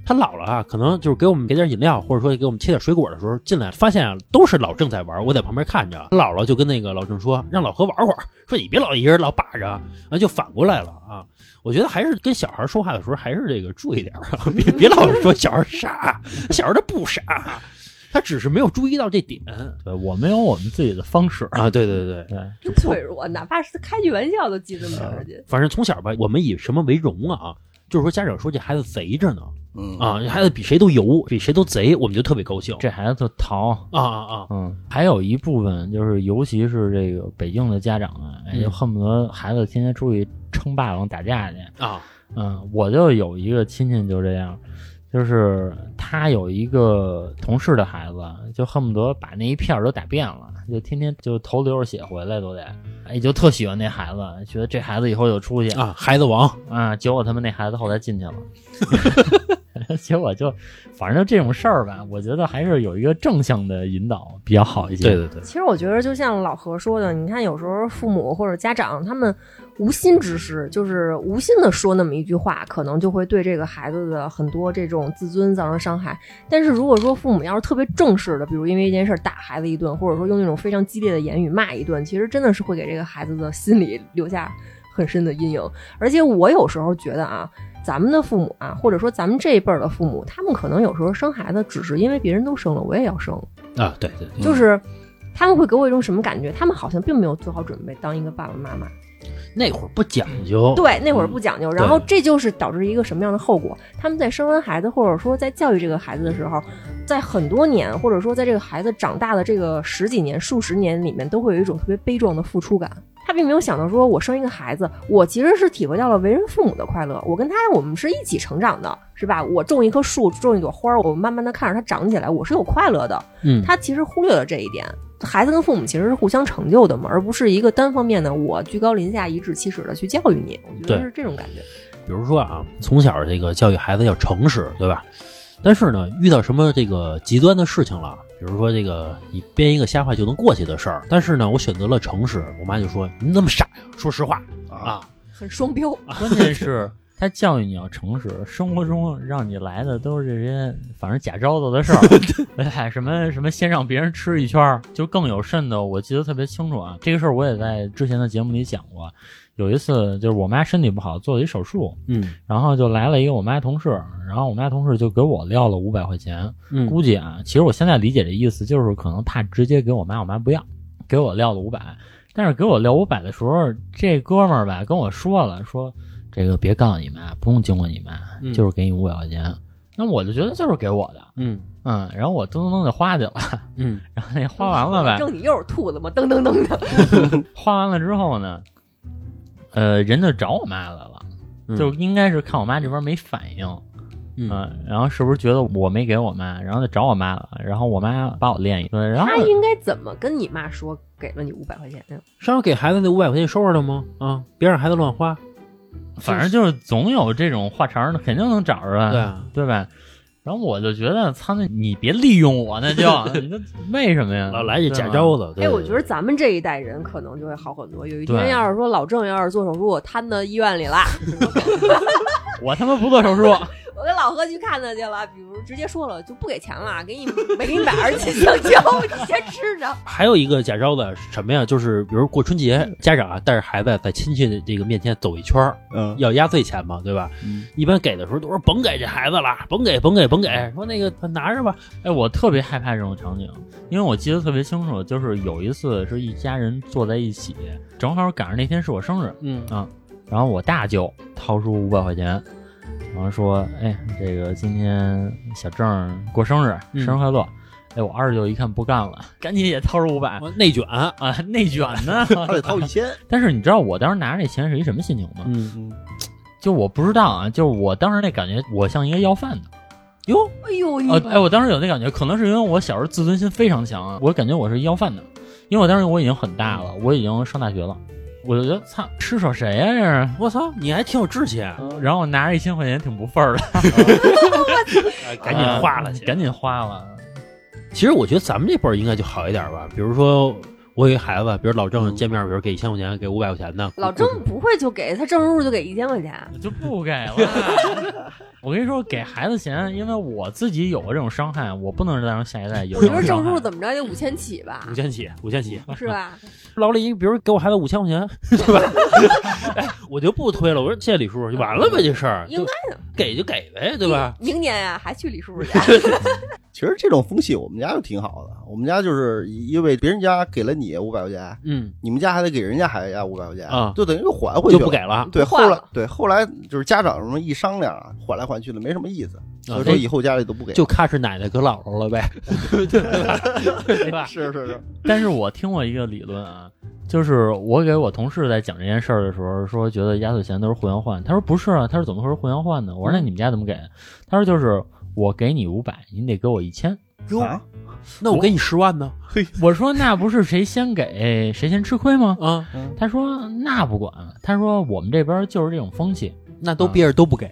他姥姥啊，可能就是给我们给点饮料，或者说给我们切点水果的时候进来，发现啊都是老郑在玩，我在旁边看着。姥姥就跟那个老郑说，让老何玩会儿，说你别老一人老把着，啊就反过来了啊。我觉得还是跟小孩说话的时候，还是这个注意点 别别老说小孩傻，小孩他不傻，他只是没有注意到这点对我们有我们自己的方式，啊。对对对，对。就脆弱，哪怕是开句玩笑都记这么长时间。反正从小吧，我们以什么为荣啊？就是说家长说这孩子贼着呢嗯啊，这孩子比谁都油，比谁都贼，我们就特别高兴。这孩子特淘，啊啊啊！嗯，还有一部分就是，尤其是这个北京的家长啊，就恨不得孩子天天出去称霸王打架去。啊嗯，我就有一个亲戚就这样，就是他有一个同事的孩子，就恨不得把那一片儿都打遍了，就天天就头流着血回来都得，哎，就特喜欢那孩子，觉得这孩子以后有出息啊！孩子王啊。结果他们那孩子后来进去了。结果就，反正就这种事儿吧，我觉得还是有一个正向的引导比较好一些。对对对，其实我觉得，就像老何说的，你看有时候父母或者家长他们无心之失，就是无心的说那么一句话，可能就会对这个孩子的很多这种自尊造成伤害。但是如果说父母要是特别正式的，比如因为一件事打孩子一顿，或者说用那种非常激烈的言语骂一顿，其实真的是会给这个孩子的心理留下很深的阴影。而且我有时候觉得啊。咱们的父母啊，或者说咱们这一辈儿的父母，他们可能有时候生孩子只是因为别人都生了，我也要生。啊，对对对，就是他们会给我一种什么感觉？他们好像并没有做好准备当一个爸爸妈妈。那会儿不讲究，对，那会儿不讲究，然后这就是导致一个什么样的后果？他们在生完孩子，或者说在教育这个孩子的时候，在很多年，或者说在这个孩子长大的这个十几年、数十年里面，都会有一种特别悲壮的付出感。他并没有想到说，我生一个孩子，我其实是体会到了为人父母的快乐。我跟他，我们是一起成长的，是吧？我种一棵树，种一朵花，我慢慢的看着它长起来，我是有快乐的。嗯，他其实忽略了这一点。孩子跟父母其实是互相成就的嘛，而不是一个单方面的我居高临下、颐指气使的去教育你。我觉得是这种感觉。比如说啊，从小这个教育孩子要诚实，对吧？但是呢，遇到什么这个极端的事情了，比如说这个你编一个瞎话就能过去的事儿，但是呢，我选择了诚实，我妈就说你怎么傻呀？说实话啊，很双标。关键是他教育你要诚实，生活中让你来的都是这些反正假招子的事儿，哎，什么什么先让别人吃一圈儿，就更有甚的，我记得特别清楚啊。这个事儿我也在之前的节目里讲过。有一次就是我妈身体不好，做了一手术，嗯然后就来了一个我妈同事，然后我妈同事就给我撂了五百块钱，嗯估计啊，其实我现在理解这意思就是可能怕直接给我妈，我妈不要，给我撂了五百。但是给我撂五百的时候，这哥们儿吧跟我说了，说这个别告诉你妈，不用经过你妈，嗯就是给你五百块钱。那我就觉得就是给我的，嗯嗯，然后我噔噔噔就花去了，嗯 然后那花完了呗，正你又是兔子吗？噔噔噔的。花完了之后呢，呃，人就找我妈来了，嗯就应该是看我妈这边没反应，嗯嗯，然后是不是觉得我没给我妈，然后就找我妈了，然后我妈把我练一顿，然后他应该怎么跟你妈说给了你五百块钱呀？上回给孩子那五百块钱收着了吗？啊，别让孩子乱花。反正就是总有这种话茬儿的，肯定能找着吧，对啊，对吧？然后我就觉得，操，那你别利用我，那就 你这为什么呀？老来这假招子。哎，我觉得咱们这一代人可能就会好很多。有一天要是说老郑要是做手术瘫到医院里了，我他妈不做手术，我跟老何去看他去了，比如直接说了就不给钱了，给你没给你买二斤香蕉，你先吃着。还有一个假招子什么呀？就是比如过春节，家长啊带着孩子在亲戚的这个面前走一圈，嗯要压岁钱嘛，对吧？嗯一般给的时候都说甭给这孩子了，甭给，甭给，甭给，说那个拿着吧。哎，我特别害怕这种场景，因为我记得特别清楚，就是有一次是一家人坐在一起，正好赶上那天是我生日，嗯然后我大舅掏出五百块钱，然后说：“哎，这个今天小郑过生日，嗯。生日快乐！”哎，我二舅一看不干了，赶紧也掏出五百。我内卷，啊，内卷呢。还得掏一千，但是你知道我当时拿着这钱是一什么心情吗？嗯，嗯，就我不知道啊，就是我当时那感觉，我像一个要饭的。哟，哎呦，哎，我当时有那感觉，可能是因为我小时候自尊心非常强啊，我感觉我是要饭的，因为我当时我已经很大了，我已经上大学了，我就觉得操，施舍谁呀、这是？我操，你还挺有志气啊！然后我拿着一千块钱挺不忿儿的，哎 赶紧花了去。赶紧花了。其实我觉得咱们这辈儿应该就好一点吧，比如说我有一孩子，比如老郑见面，比如给一千块钱，给五百块钱的，老郑不会就给他正入就给一千块钱，就不给了。我跟你说，给孩子钱，因为我自己有过这种伤害，我不能让下一代有我觉得正这种伤害。入怎么着也五千起吧五，千起，五千起。是吧？老李，比如给我孩子五千块钱，对吧？哎，我就不推了，我说谢谢李叔，就完了呗，这事儿应该的给就给呗，对吧？明年呀还去李叔叔家，其实这种风气我们家就挺好的，我们家就是因为别人家给了你五百块钱，嗯，你们家还得给人家孩子家五百块钱啊就等于又还回去了就不给了。对，后来对后来就是家长什么一商量啊，换来换去的没什么意思，所以说哎以后家里都不给。就看是奶奶搁姥姥了呗，对吧？对吧？是是是，但是我听过一个理论啊，就是我给我同事在讲这件事儿的时候，说觉得压岁钱都是互相换。他说不是啊，他说怎么会是互相换呢？我说那你们家怎么给？他说就是我给你五百，你得给我一千。啊，那我给你十万呢？我说那不是谁先给谁先吃亏吗？啊，他说那不管，他说我们这边就是这种风气。那都憋着都不给。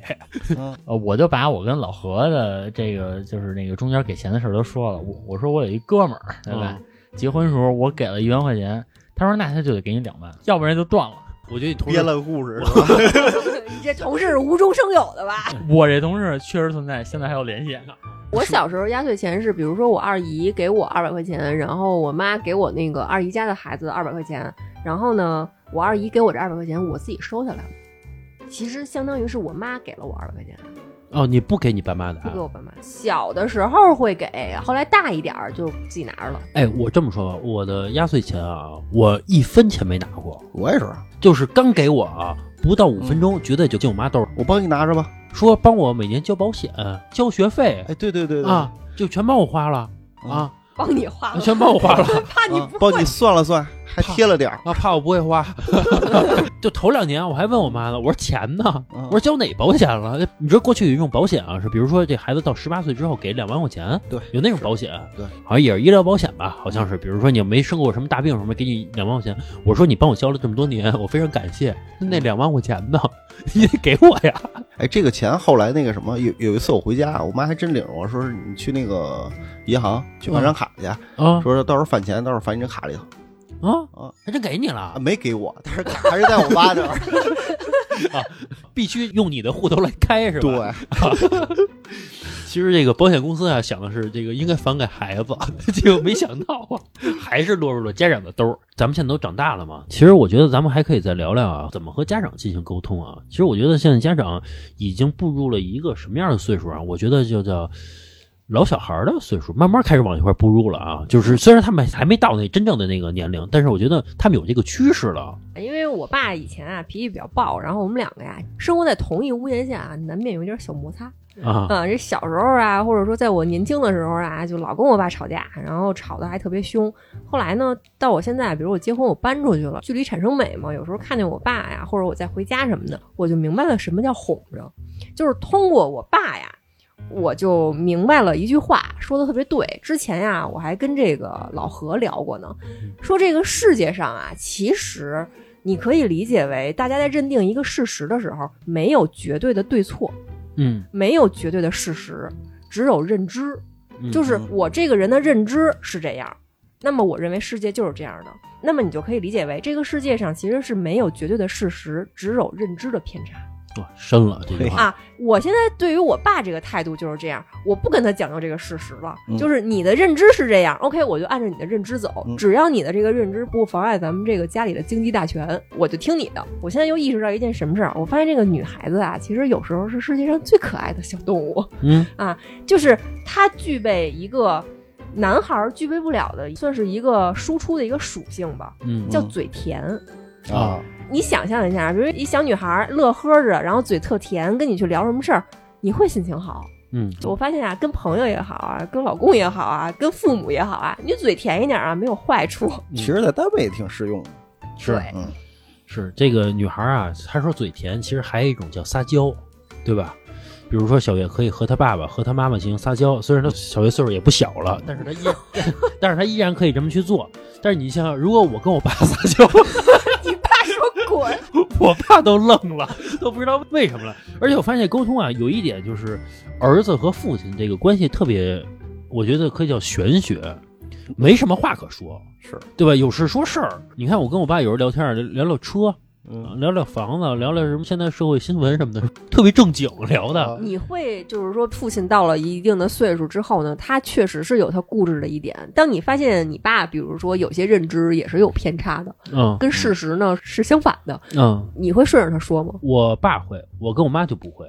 嗯呃，我就把我跟老何的这个就是那个中间给钱的事儿都说了。我我说我有一哥们儿，对吧？结婚时候我给了一万块钱，他说那他就得给你两万，要不然就断了。我觉得你同事编了个故事？你这同事是无中生有的吧？我这同事确实存在，现在还有联系。我小时候压岁钱是，比如说我二姨给我二百块钱，然后我妈给我那个二姨家的孩子二百块钱，然后呢，我二姨给我这二百块钱，我自己收下来了。其实相当于是我妈给了我二百块钱，哦，你不给你爸妈的啊不给？我爸妈。小的时候会给，后来大一点儿就自己拿着了。哎，我这么说吧，我的压岁钱啊，我一分钱没拿过，我也是，就是刚给我啊，不到五分钟，绝对就进我妈兜儿，我帮你拿着吧。说帮我每年交保险、交学费。哎，对对对对。啊，就全帮我花了。嗯。啊，帮你花了，全帮我花了。怕你啊不会。帮你。算了算，还贴了点儿。啊，怕我不会花，就头两年我还问我妈呢，我说钱呢？嗯我说交哪保险了？你知道过去有一种保险啊，是比如说这孩子到十八岁之后给两万块钱，对，有那种保险，对，好像也是医疗保险吧，好像是，比如说你没生过什么大病什么，给你两万块钱。我说你帮我交了这么多年，我非常感谢。那那两万块钱呢？你得给我呀。哎，这个钱后来那个什么，有有一次我回家，我妈还真领着我说是你去那个银行去办张卡去，啊说到时候返钱，到时候返你这卡里头。啊啊，还真给你啊，了，没给我，但是卡还是在我妈这儿。必须用你的户头来开是吧？对，其实这个保险公司啊，想的是这个应该返给孩子，结果没想到啊，还是落入了家长的兜儿。咱们现在都长大了嘛，其实我觉得咱们还可以再聊聊啊，怎么和家长进行沟通啊。其实我觉得现在家长已经步入了一个什么样的岁数啊？我觉得就叫。老小孩儿的岁数慢慢开始往一块儿步入了啊，就是虽然他们还没到那真正的那个年龄，但是我觉得他们有这个趋势了。因为我爸以前啊脾气比较暴，然后我们两个呀生活在同一屋檐下啊，难免有点小摩擦。啊，啊，这小时候啊，或者说在我年轻的时候啊，就老跟我爸吵架，然后吵得还特别凶。后来呢，到我现在，比如我结婚，我搬出去了，距离产生美嘛，有时候看见我爸呀，或者我再回家什么的，我就明白了什么叫哄着，就是通过我爸呀，我就明白了一句话，说的特别对。之前呀，我还跟这个老何聊过呢，说这个世界上啊，其实你可以理解为，大家在认定一个事实的时候，没有绝对的对错，嗯，没有绝对的事实，只有认知。嗯就是我这个人的认知是这样，那么我认为世界就是这样的，那么你就可以理解为这个世界上其实是没有绝对的事实，只有认知的偏差哇深了这句话，啊。我现在对于我爸这个态度就是这样，我不跟他讲究这个事实了，嗯就是你的认知是这样，OK，我就按照你的认知走，嗯只要你的这个认知不妨碍咱们这个家里的经济大权，我就听你的。我现在又意识到一件什么事儿，我发现这个女孩子啊，其实有时候是世界上最可爱的小动物。嗯啊就是她具备一个男孩儿具备不了的，算是一个输出的一个属性吧，嗯叫嘴甜。啊，你想象一下，比如一小女孩乐呵着，然后嘴特甜，跟你去聊什么事儿，你会心情好。嗯我发现啊，跟朋友也好啊，跟老公也好啊，跟父母也好啊，你嘴甜一点啊，没有坏处。其实，在单位也挺适用的。是嗯，是这个女孩啊，她说嘴甜，其实还有一种叫撒娇，对吧？比如说小月可以和她爸爸和她妈妈进行撒娇，虽然她小月岁数也不小了，但是她依然，但是她依然可以这么去做。但是你想想，如果我跟我爸撒娇，滚，我爸都愣了，都不知道为什么了。而且我发现沟通啊，有一点就是儿子和父亲这个关系特别，我觉得可以叫玄学，没什么话可说，是，对吧？有事说事儿。你看我跟我爸有时候聊天儿，聊聊车，嗯，聊聊房子，聊聊什么现在社会新闻什么的，特别正经聊的。啊你会就是说，父亲到了一定的岁数之后呢，他确实是有他固执的一点。当你发现你爸，比如说有些认知也是有偏差的，嗯跟事实呢是相反的，嗯，你会顺着他说吗？我爸会，我跟我妈就不会。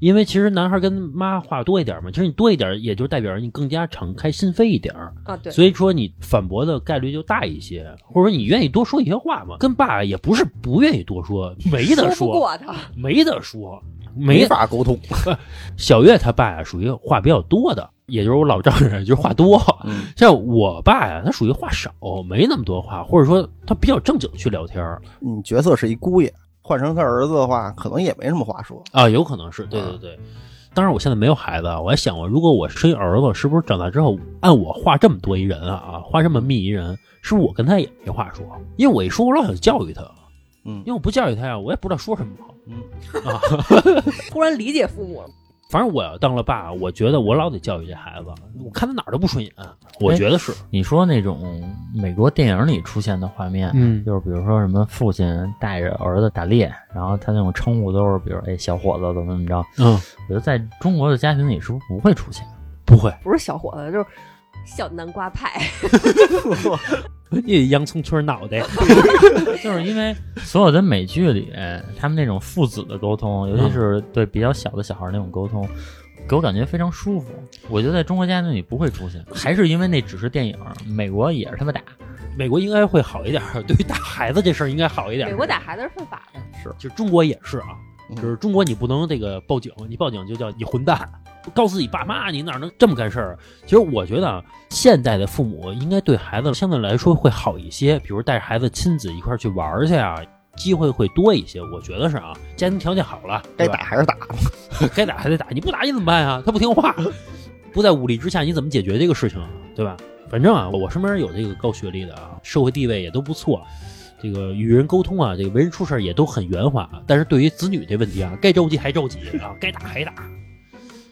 因为其实男孩跟妈话多一点嘛，其实你多一点，也就代表着你更加敞开心扉一点。啊，对，所以说你反驳的概率就大一些，或者说你愿意多说一些话嘛。跟爸也不是不愿意多说，没得说说，过他。没得说，没没法沟通。小月他爸呀，属于话比较多的，也就是我老丈人，就是话多。嗯像我爸呀，他属于话少，没那么多话，或者说他比较正经去聊天儿你角色是一姑爷，换成他儿子的话，可能也没什么话说。啊，有可能是对对对。当然，我现在没有孩子啊，我还想过，如果我生一儿子，是不是长大之后按我画这么多一人啊啊，话这么密一人，是不是我跟他也没话说？因为我一说，我老想教育他，嗯因为我不教育他呀，我也不知道说什么好嗯，啊。突然理解父母了，反正我要当了爸，我觉得我老得教育这孩子，我看他哪儿都不顺眼，我觉得是，你说那种美国电影里出现的画面，嗯就是比如说什么父亲带着儿子打猎，然后他那种称呼都是比如哎小伙子怎么怎么着，嗯，我觉得在中国的家庭里是不是不会出现？不会，不是小伙子，就是小南瓜派。你洋葱圈脑袋，就是因为所有的美剧里，他们那种父子的沟通，尤其是对比较小的小孩那种沟通，给我感觉非常舒服。我觉得在中国家庭里不会出现，还是因为那只是电影，美国也是他们打。美国应该会好一点，对于打孩子这事儿应该好一点。美国打孩子是犯法的，是就是中国也是啊，嗯就是中国你不能这个报警，你报警就叫你混蛋，告诉自己爸妈你哪能这么干事儿啊？其实我觉得啊，现代的父母应该对孩子相对来说会好一些，比如带着孩子亲子一块儿去玩去啊，机会会多一些。我觉得是啊，家庭条件好了，该打还是打。该打还得打，你不打你怎么办呀？他不听话，不在武力之下，你怎么解决这个事情啊？对吧？反正啊，我身边有这个高学历的啊，社会地位也都不错，这个与人沟通啊，这个为人处事也都很圆滑。但是对于子女这问题啊，该着急还着急啊，该打还打。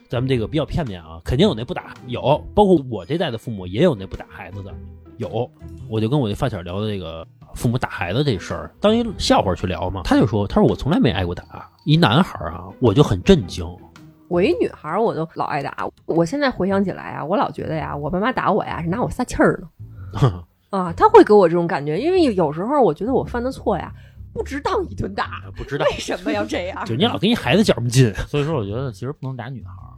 咱们这个比较片面啊，肯定有那不打，有，包括我这代的父母也有那不打孩子的，有。我就跟我那发小聊的这个父母打孩子这事儿，当一笑话去聊嘛。他就说，他说我从来没挨过打，一男孩儿啊，我就很震惊。我一女孩儿我都老挨打。我现在回想起来啊，我老觉得呀，我爸妈打我呀是拿我撒气儿呢。啊，他会给我这种感觉，因为有有时候我觉得我犯的错呀，不值当一顿打，不值当为，什么要这样？就你老跟一孩子较什么劲？所以说，我觉得其实不能打女孩儿，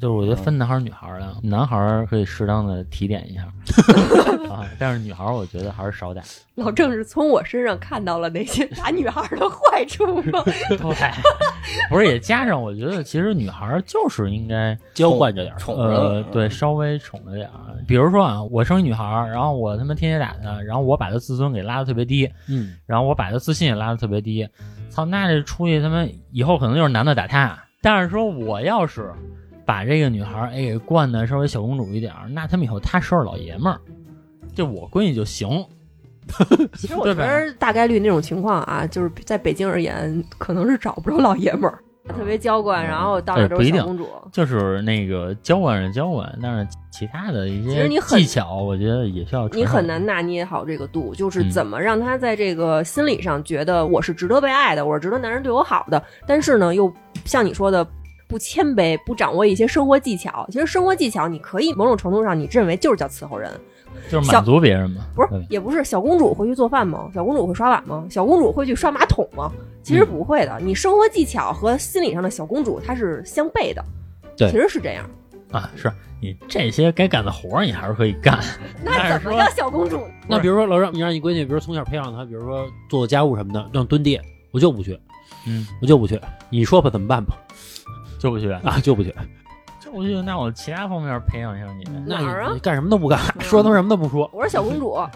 就是我觉得分男孩儿女孩儿的，男孩儿可以适当的提点一下 啊，但是女孩儿我觉得还是少打。老郑是从我身上看到了那些打女孩儿的坏处吗？对，不是也加上，我觉得其实女孩儿就是应该娇惯着点儿，宠着呃，对，稍微宠着点儿。比如说啊，我生一女孩儿，然后我他妈天天打她，然后我把她自尊给拉的特别低，嗯，然后我把她自信也拉的特别低，操，那这出去他妈以后可能就是男的打她。但是说我要是把这个女孩儿哎给惯的稍微小公主一点儿，那他们以后他收拾老爷们儿，就我闺女就行。其实我觉得大概率那种情况啊，就是在北京而言，可能是找不着老爷们儿，特别娇惯，然后到那都哎不一定是小公主。就是那个娇惯是娇惯，但是其他的一些技巧，我觉得也需要传你很难拿捏好这个度，就是嗯怎么让他在这个心理上觉得我是值得被爱的，我是值得男人对我好的，但是呢，又像你说的。不谦卑，不掌握一些生活技巧。其实生活技巧，你可以某种程度上，你认为就是叫伺候人，就是满足别人嘛。不是也不是。小公主会去做饭吗？小公主会刷碗吗？小公主会去刷马桶吗？其实不会的。你生活技巧和心理上的小公主，它是相悖的。对其实是这样。啊，是你这些该干的活儿，你还是可以干。那怎么叫小公主？那比如说，老师你让你闺女，比如从小培养她，比如说做做家务什么的，让蹲地，我就不去，嗯，我就不去。你说吧，怎么办吧？就不去，啊，就不去。就不去。那我其他方面培养一下你。那哪儿啊你你干什么都不干，说他妈什么都不说我是小公主。啊！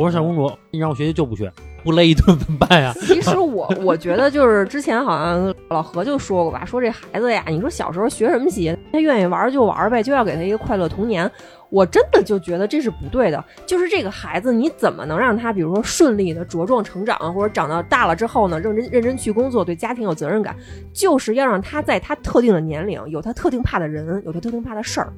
我是小公主，你让我学习就不学，不勒一顿怎么办呀？其实我我觉得就是之前好像老何就说过吧，说这孩子呀，你说小时候学什么习，他愿意玩就玩呗，就要给他一个快乐童年。我真的就觉得这是不对的，就是这个孩子你怎么能让他，比如说顺利的茁壮成长，或者长到大了之后呢，认真认真去工作，对家庭有责任感，就是要让他在他特定的年龄有他特定怕的人，有他特定怕的事儿。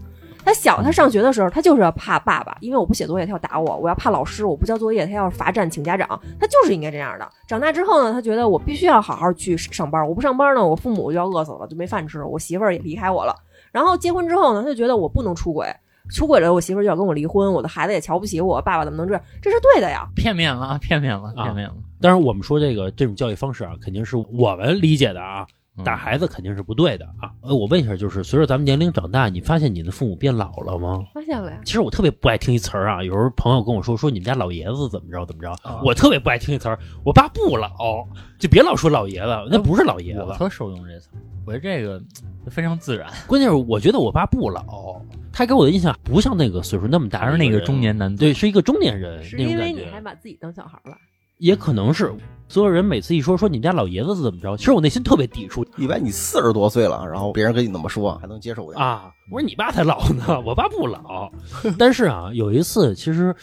他小，他上学的时候，他就是要怕爸爸，因为我不写作业，他要打我；我要怕老师，我不交作业，他要罚站请家长。他就是应该这样的。长大之后呢，他觉得我必须要好好去上班，我不上班呢，我父母就要饿死了，就没饭吃，我媳妇儿也离开我了。然后结婚之后呢，他就觉得我不能出轨，出轨了，我媳妇儿就要跟我离婚，我的孩子也瞧不起我，爸爸怎么能这样？这是对的呀。片面了，片面了，啊片面了。当然，我们说这个这种教育方式啊，肯定是我们理解的啊，嗯打孩子肯定是不对的啊。呃，我问一下，就是随着咱们年龄长大，你发现你的父母变老了吗？发现了呀，其实我特别不爱听一词儿啊，有时候朋友跟我说说你们家老爷子怎么着怎么着，啊我特别不爱听一词儿。我爸不老，就别老说老爷子，那不是老爷子。我特受用这词，我觉得这个非常自然，关键是我觉得我爸不老，他给我的印象不像那个岁数那么大，而是那个中，年男子。对，是一个中年人是因为你还。把自己当小孩了。也可能是所有人每次一说说你们家老爷子是怎么着，其实我内心特别抵触一般你四十多岁了，然后别人跟你那么说，还能接受点。啊。我说你爸才老呢，我爸不老。但是啊，有一次其实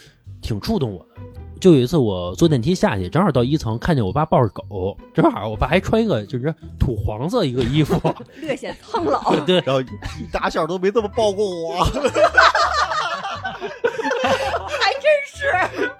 挺触动我的。就有一次我坐电梯下去，正好到一层，看见我爸抱着狗，正好我爸还穿一个就是土黄色一个衣服，略显苍老，对，然后你大笑都没这么抱过我。还真是。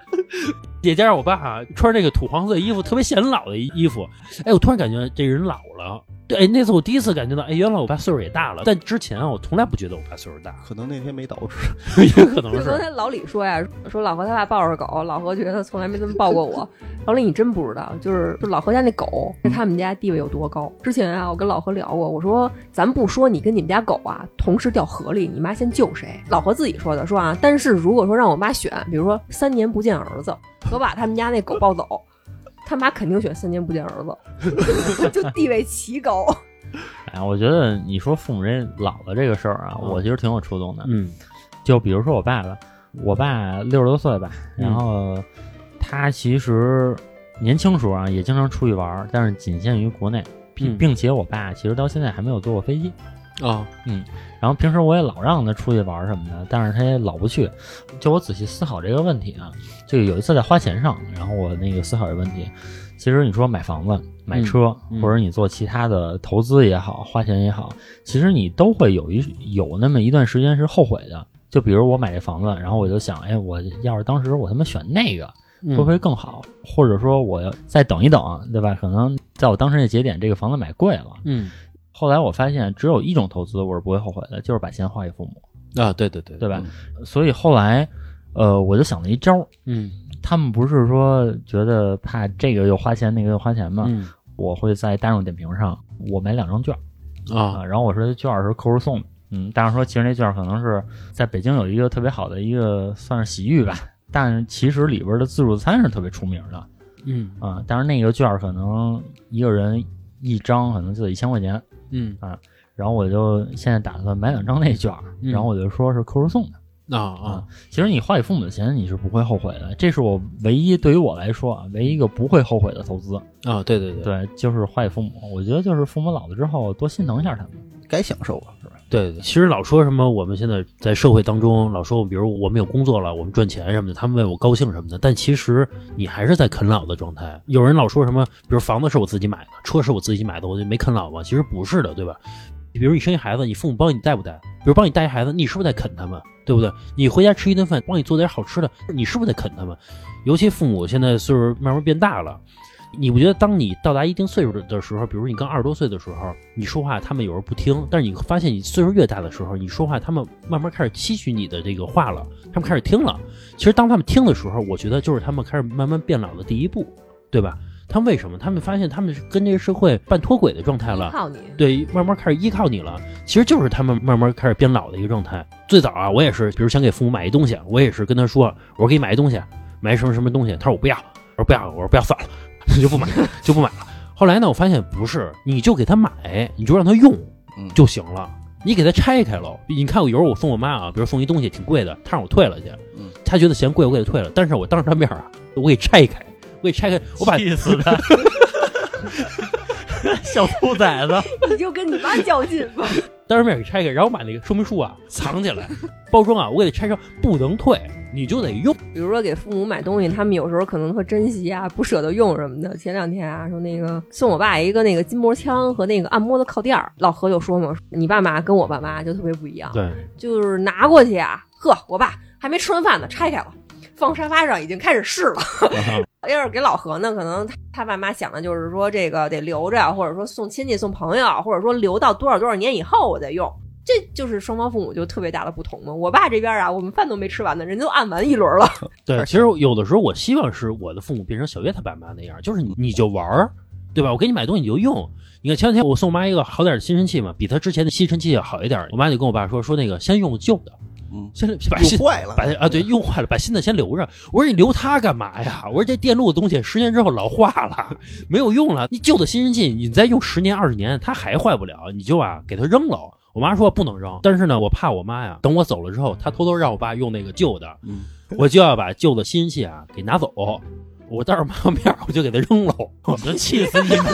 也加上我爸穿这个土黄色衣服，特别显老的衣服。哎，我突然感觉这人老了。对，哎那次我第一次感觉到，哎，原来我爸岁数也大了。但之前啊，我从来不觉得我爸岁数大，可能那天没捯饬，也可能就昨天老李说呀，说老何他爸抱着狗，老何觉得从来没这么抱过我。老李，你真不知道，就是就老何家那狗，在他们家地位有多高。之前啊，我跟老何聊过，我说咱不说你跟你们家狗啊同时掉河里，你妈先救谁？老何自己说的，说啊，但是如果说让我妈选，比如说三年不见儿子我把他们家那狗抱走，他妈肯定选三年不见儿子，就地位奇高。哎，我觉得你说父母这老了这个事儿啊，嗯我其实挺有触动的。嗯就比如说我爸吧，我爸六十多岁吧，嗯然后他其实年轻时候啊也经常出去玩儿，但是仅限于国内，并嗯并且我爸其实到现在还没有坐过飞机。啊嗯然后平时我也老让他出去玩什么的，但是他也老不去。就我仔细思考这个问题啊，就有一次在花钱上，然后我那个思考这个问题。其实你说买房子、买车，嗯或者你做其他的投资也好，花钱也好，其实你都会有一有那么一段时间是后悔的。就比如我买这房子，然后我就想，哎，我要是当时我他妈选那个，嗯会不会更好？或者说我要再等一等，对吧？可能在我当时那节点，这个房子买贵了。嗯后来我发现，只有一种投资我是不会后悔的，就是把钱花给父母，啊，对对对对吧？所以后来，呃，我就想了一招儿，嗯。他们不是说觉得怕这个又花钱，那个又花钱吗？嗯。我会在大众点评上我买两张券儿。啊。啊，然后我说这券儿是客户送的，嗯，大众说其实那券儿可能是在北京有一个特别好的一个算是洗浴吧，但其实里边的自助餐是特别出名的。嗯。啊，但是那个券儿可能一个人一张可能就得一千块钱，嗯啊然后我就现在打算买两张那券儿，嗯然后我就说是客户送的。啊啊其实你花给父母的钱，你是不会后悔的。这是我唯一对于我来说啊，唯一一个不会后悔的投资。啊，对对对对，就是花给父母。我觉得就是父母老了之后，多心疼一下他们。该享受了，是吧？对，其实老说什么我们现在在社会当中老说，比如我们有工作了，我们赚钱什么的，他们为我高兴什么的，但其实你还是在啃老的状态。有人老说什么，比如房子是我自己买的，车是我自己买的，我就没啃老吗？其实不是的，对吧？比如你生一孩子，你父母帮你带不带？比如帮你带一孩子，你是不是在啃他们？对不对？你回家吃一顿饭，帮你做点好吃的，你是不是在啃他们？尤其父母现在岁数慢慢变大了。你不觉得，当你到达一定岁数的时候，比如你刚二十多岁的时候，你说话他们有时候不听，但是你发现你岁数越大的时候，你说话他们慢慢开始吸取你的这个话了，他们开始听了。其实当他们听的时候，我觉得就是他们开始慢慢变老的第一步，对吧？他们为什么？他们发现他们跟这个社会半脱轨的状态了，靠你。对，慢慢开始依靠你了。其实就是他们慢慢开始变老的一个状态。最早啊，我也是，比如想给父母买一东西，我也是跟他说，我说给你买一东西，买什么什么东西，他说我不要，我说不要，我说不要算了。就不买，就不买了。后来呢，我发现不是，你就给他买，你就让他用就行了。你给他拆开了，你看我有时候我送我妈啊，比如送一东西挺贵的，她让我退了去，她觉得嫌贵，我给她退了。但是我当着他面啊，我给拆开，我给拆开，我把气死他，小兔崽子，你就跟你妈较劲吧。当着面给拆开，然后把那个说明书啊藏起来，包装啊我给他拆上，不能退。你就得用，比如说给父母买东西，他们有时候可能特珍惜啊，不舍得用什么的。前两天啊，说那个送我爸一个那个筋膜枪和那个按摩的靠垫儿，老何就说嘛，你爸妈跟我爸妈就特别不一样，对，就是拿过去啊，呵，我爸还没吃完饭呢，拆开了，放沙发上已经开始试了。要是给老何呢，可能他爸妈想的就是说这个得留着，或者说送亲戚送朋友，或者说留到多少多少年以后我再用。这就是双方父母就特别大的不同嘛。我爸这边啊，我们饭都没吃完呢，人都按完一轮了。对，其实有的时候我希望是我的父母变成小月他爸妈那样，就是你你就玩儿，对吧？我给你买东西你就用。你看前两天我送我妈一个好点的吸尘器嘛，比他之前的吸尘器要好一点。我妈就跟我爸说说那个先用旧的，嗯，先把用坏了，把啊对用坏了，把新的先留着。我说你留它干嘛呀？我说这电路的东西十年之后老化了，没有用了。你旧的吸尘器你再用十年二十年它还坏不了，你就啊给它扔了。我妈说不能扔，但是呢，我怕我妈呀，等我走了之后，她偷偷让我爸用那个旧的，我就要把旧的吸尘器啊给拿走。我当着妈面我就给他扔了，我就气死你们，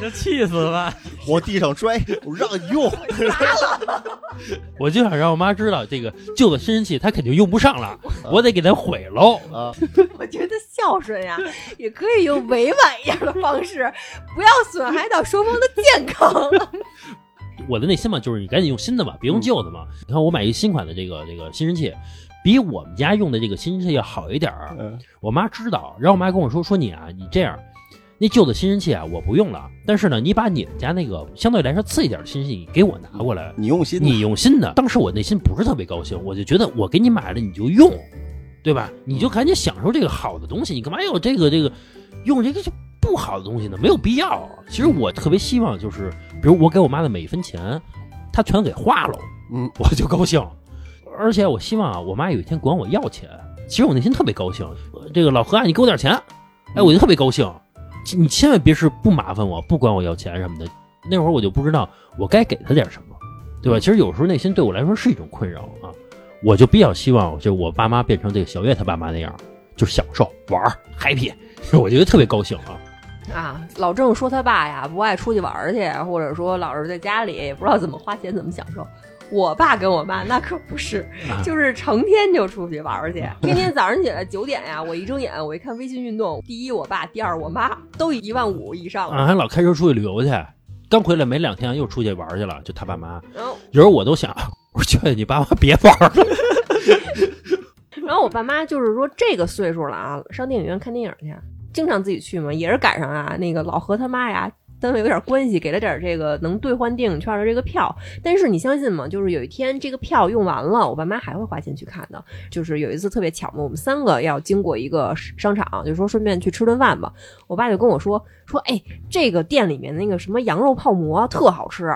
就气死了，往地上摔，我让你用，我就想让我妈知道，这个旧的吸尘器她肯定用不上了，我得给它毁喽。啊，我觉得孝顺呀，也可以用委婉一点的方式，不要损害到双方的健康。我的内心嘛，就是你赶紧用新的吧，别用旧的嘛。你看我买一新款的这个这个吸尘器，比我们家用的这个吸尘器要好一点儿。我妈知道，然后我妈跟我说说你啊，你这样，那旧的吸尘器啊我不用了，但是呢，你把你们家那个相对来说次一点的吸尘器给我拿过来，你用新，你用新的。当时我内心不是特别高兴，我就觉得我给你买了你就用，对吧？你就赶紧享受这个好的东西，你干嘛要这个这个用这个就不好的东西呢？没有必要。其实我特别希望就是。比如我给我妈的每一分钱，她全给花了，嗯，我就高兴。而且我希望啊，我妈有一天管我要钱，其实我内心特别高兴。这个老何啊，你给我点钱，哎，我就特别高兴。你千万别是不麻烦我，不管我要钱什么的。那会儿我就不知道我该给他点什么，对吧？其实有时候内心对我来说是一种困扰啊。我就比较希望，就我爸妈变成这个小月他爸妈那样，就享受玩 happy，我觉得特别高兴啊。啊，老郑说他爸呀不爱出去玩去，或者说老是在家里也不知道怎么花钱怎么享受。我爸跟我妈那可不是，就是成天就出去玩去，天天早上起来九点呀，我一睁眼我一看微信运动，第一我爸，第二我妈都一万五以上啊，还老开车出去旅游去，刚回来没两天又出去玩去了，就他爸妈。有时候我都想，我说劝你爸妈别玩了。然后我爸妈就是说这个岁数了啊，上电影院看电影去。经常自己去嘛，也是赶上啊，那个老何他妈呀，单位有点关系，给了点这个能兑换电影券的这个票。但是你相信吗？就是有一天这个票用完了，我爸妈还会花钱去看的。就是有一次特别巧嘛，我们三个要经过一个商场，就说顺便去吃顿饭吧。我爸就跟我说说，哎，这个店里面那个什么羊肉泡馍特好吃。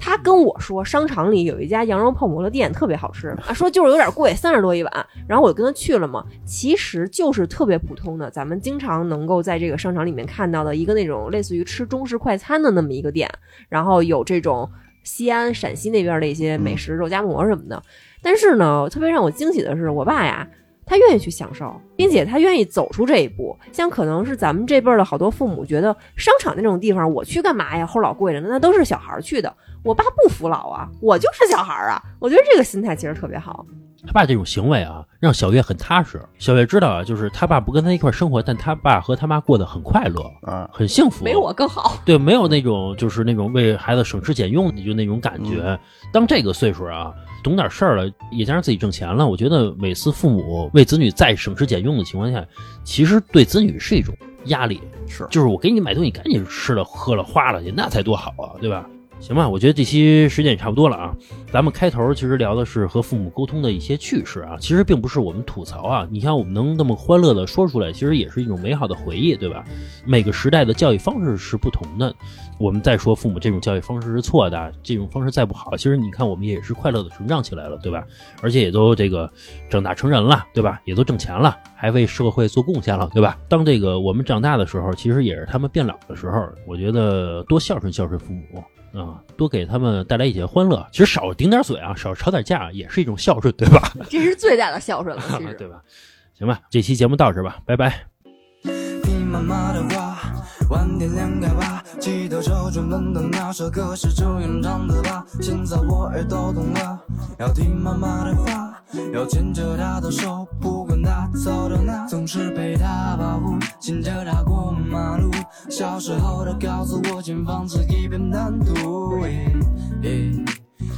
他跟我说，商场里有一家羊肉泡馍的店特别好吃啊，说就是有点贵，三十多一碗。然后我就跟他去了嘛，其实就是特别普通的，咱们经常能够在这个商场里面看到的一个那种类似于吃中式快餐的那么一个店。然后有这种西安、陕西那边的一些美食，肉夹馍什么的。但是呢，特别让我惊喜的是，我爸呀。他愿意去享受，并且他愿意走出这一步。像可能是咱们这辈儿的好多父母觉得，商场那种地方我去干嘛呀？齁老贵了，那都是小孩儿去的。我爸不服老啊，我就是小孩儿啊。我觉得这个心态其实特别好。他爸这种行为啊，让小月很踏实。小月知道啊，就是他爸不跟他一块生活，但他爸和他妈过得很快乐，啊，很幸福。没我更好。对，没有那种就是那种为孩子省吃俭用的就那种感觉。当这个岁数啊，懂点事儿了，也加上自己挣钱了，我觉得每次父母为子女再省吃俭用的情况下，其实对子女是一种压力。是就是我给你买东西，赶紧吃了喝了花了去，那才多好啊，对吧？行吧，我觉得这期时间也差不多了啊。咱们开头其实聊的是和父母沟通的一些趣事啊，其实并不是我们吐槽啊。你看我们能那么欢乐的说出来，其实也是一种美好的回忆，对吧？每个时代的教育方式是不同的。我们再说父母这种教育方式是错的，这种方式再不好，其实你看我们也是快乐的成长起来了，对吧？而且也都这个长大成人了，对吧？也都挣钱了，还为社会做贡献了，对吧？当这个我们长大的时候，其实也是他们变老的时候。我觉得多孝顺孝顺父母啊，多给他们带来一些欢乐。其实少顶点嘴啊，少吵点架，也是一种孝顺，对吧？这是最大的孝顺了，其实。对吧？行吧，这期节目到这吧，拜拜。听妈妈的话，晚点恋爱吧。记得周杰伦的那首歌是周元唱的吧？现在我也都懂了，要听妈妈的话，要牵着她的手，不管她走到哪，总是被她保护，牵着她过马路。小时候她告诉我，前方是一片蓝图。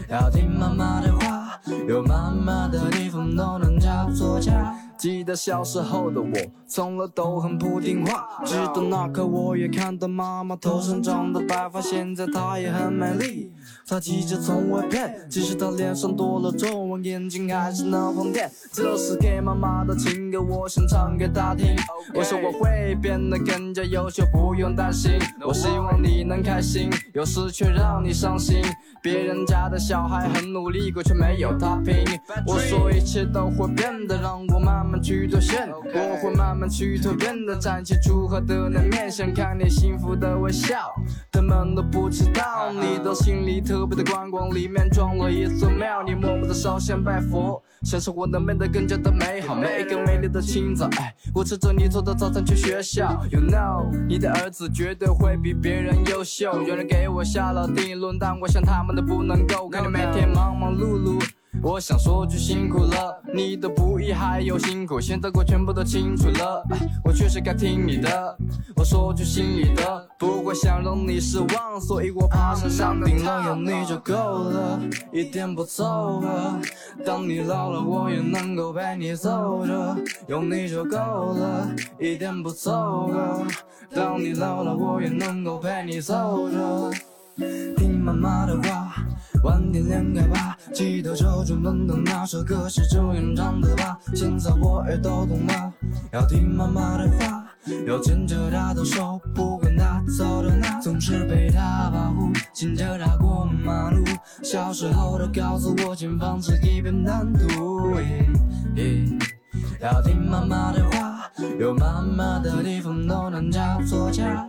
要听妈妈的话，有妈妈的地方都能叫做家。记得小时候的我，从来都很不听话，直到那刻我也看到妈妈头上长的白发，现在她也很美丽。她气质从未变，即使她脸上多了皱纹，眼睛还是那放电。这是给妈妈的情歌，我想唱给她听。我说我会变得更加优秀，不用担心。我希望你能开心，有时却让你伤心。别人家的小孩很努力过，却没有他拼。我说一切都会变得，让我慢慢去兑现。我会慢慢去蜕变的，展现出好的那面，想看你幸福的微笑。他们都不知道，你的心里特别的宽广，里面装了一座庙，你默默的烧香拜佛。想生活能变得更加的美好，每一个美丽的清早，哎，我吃着你做的早餐去学校。You know，你的儿子绝对会比别人优秀。有人给我下了定论，但我想他们都不能够。看你每天忙忙碌碌。我想说句辛苦了，你的不易还有辛苦，现在我全部都清楚了，我确实该听你的。我说句心里的，不会想让你失望，所以我爬上山顶了，有你就够了，一点不凑合。当你老了，我也能够陪你走着，有你就够了，一点不凑合。当你老了，我也能够陪你走着。听妈妈的话，晚点恋爱吧。记得周杰伦的那首歌是周元唱的吧？现在我也都懂了，要听妈妈的话，要牵着她的手，不管她走到哪，总是被她保护，牵着她过马路。小时候她告诉我，前方是一片蓝图。要听妈妈的话，有妈妈的地方都能叫做家。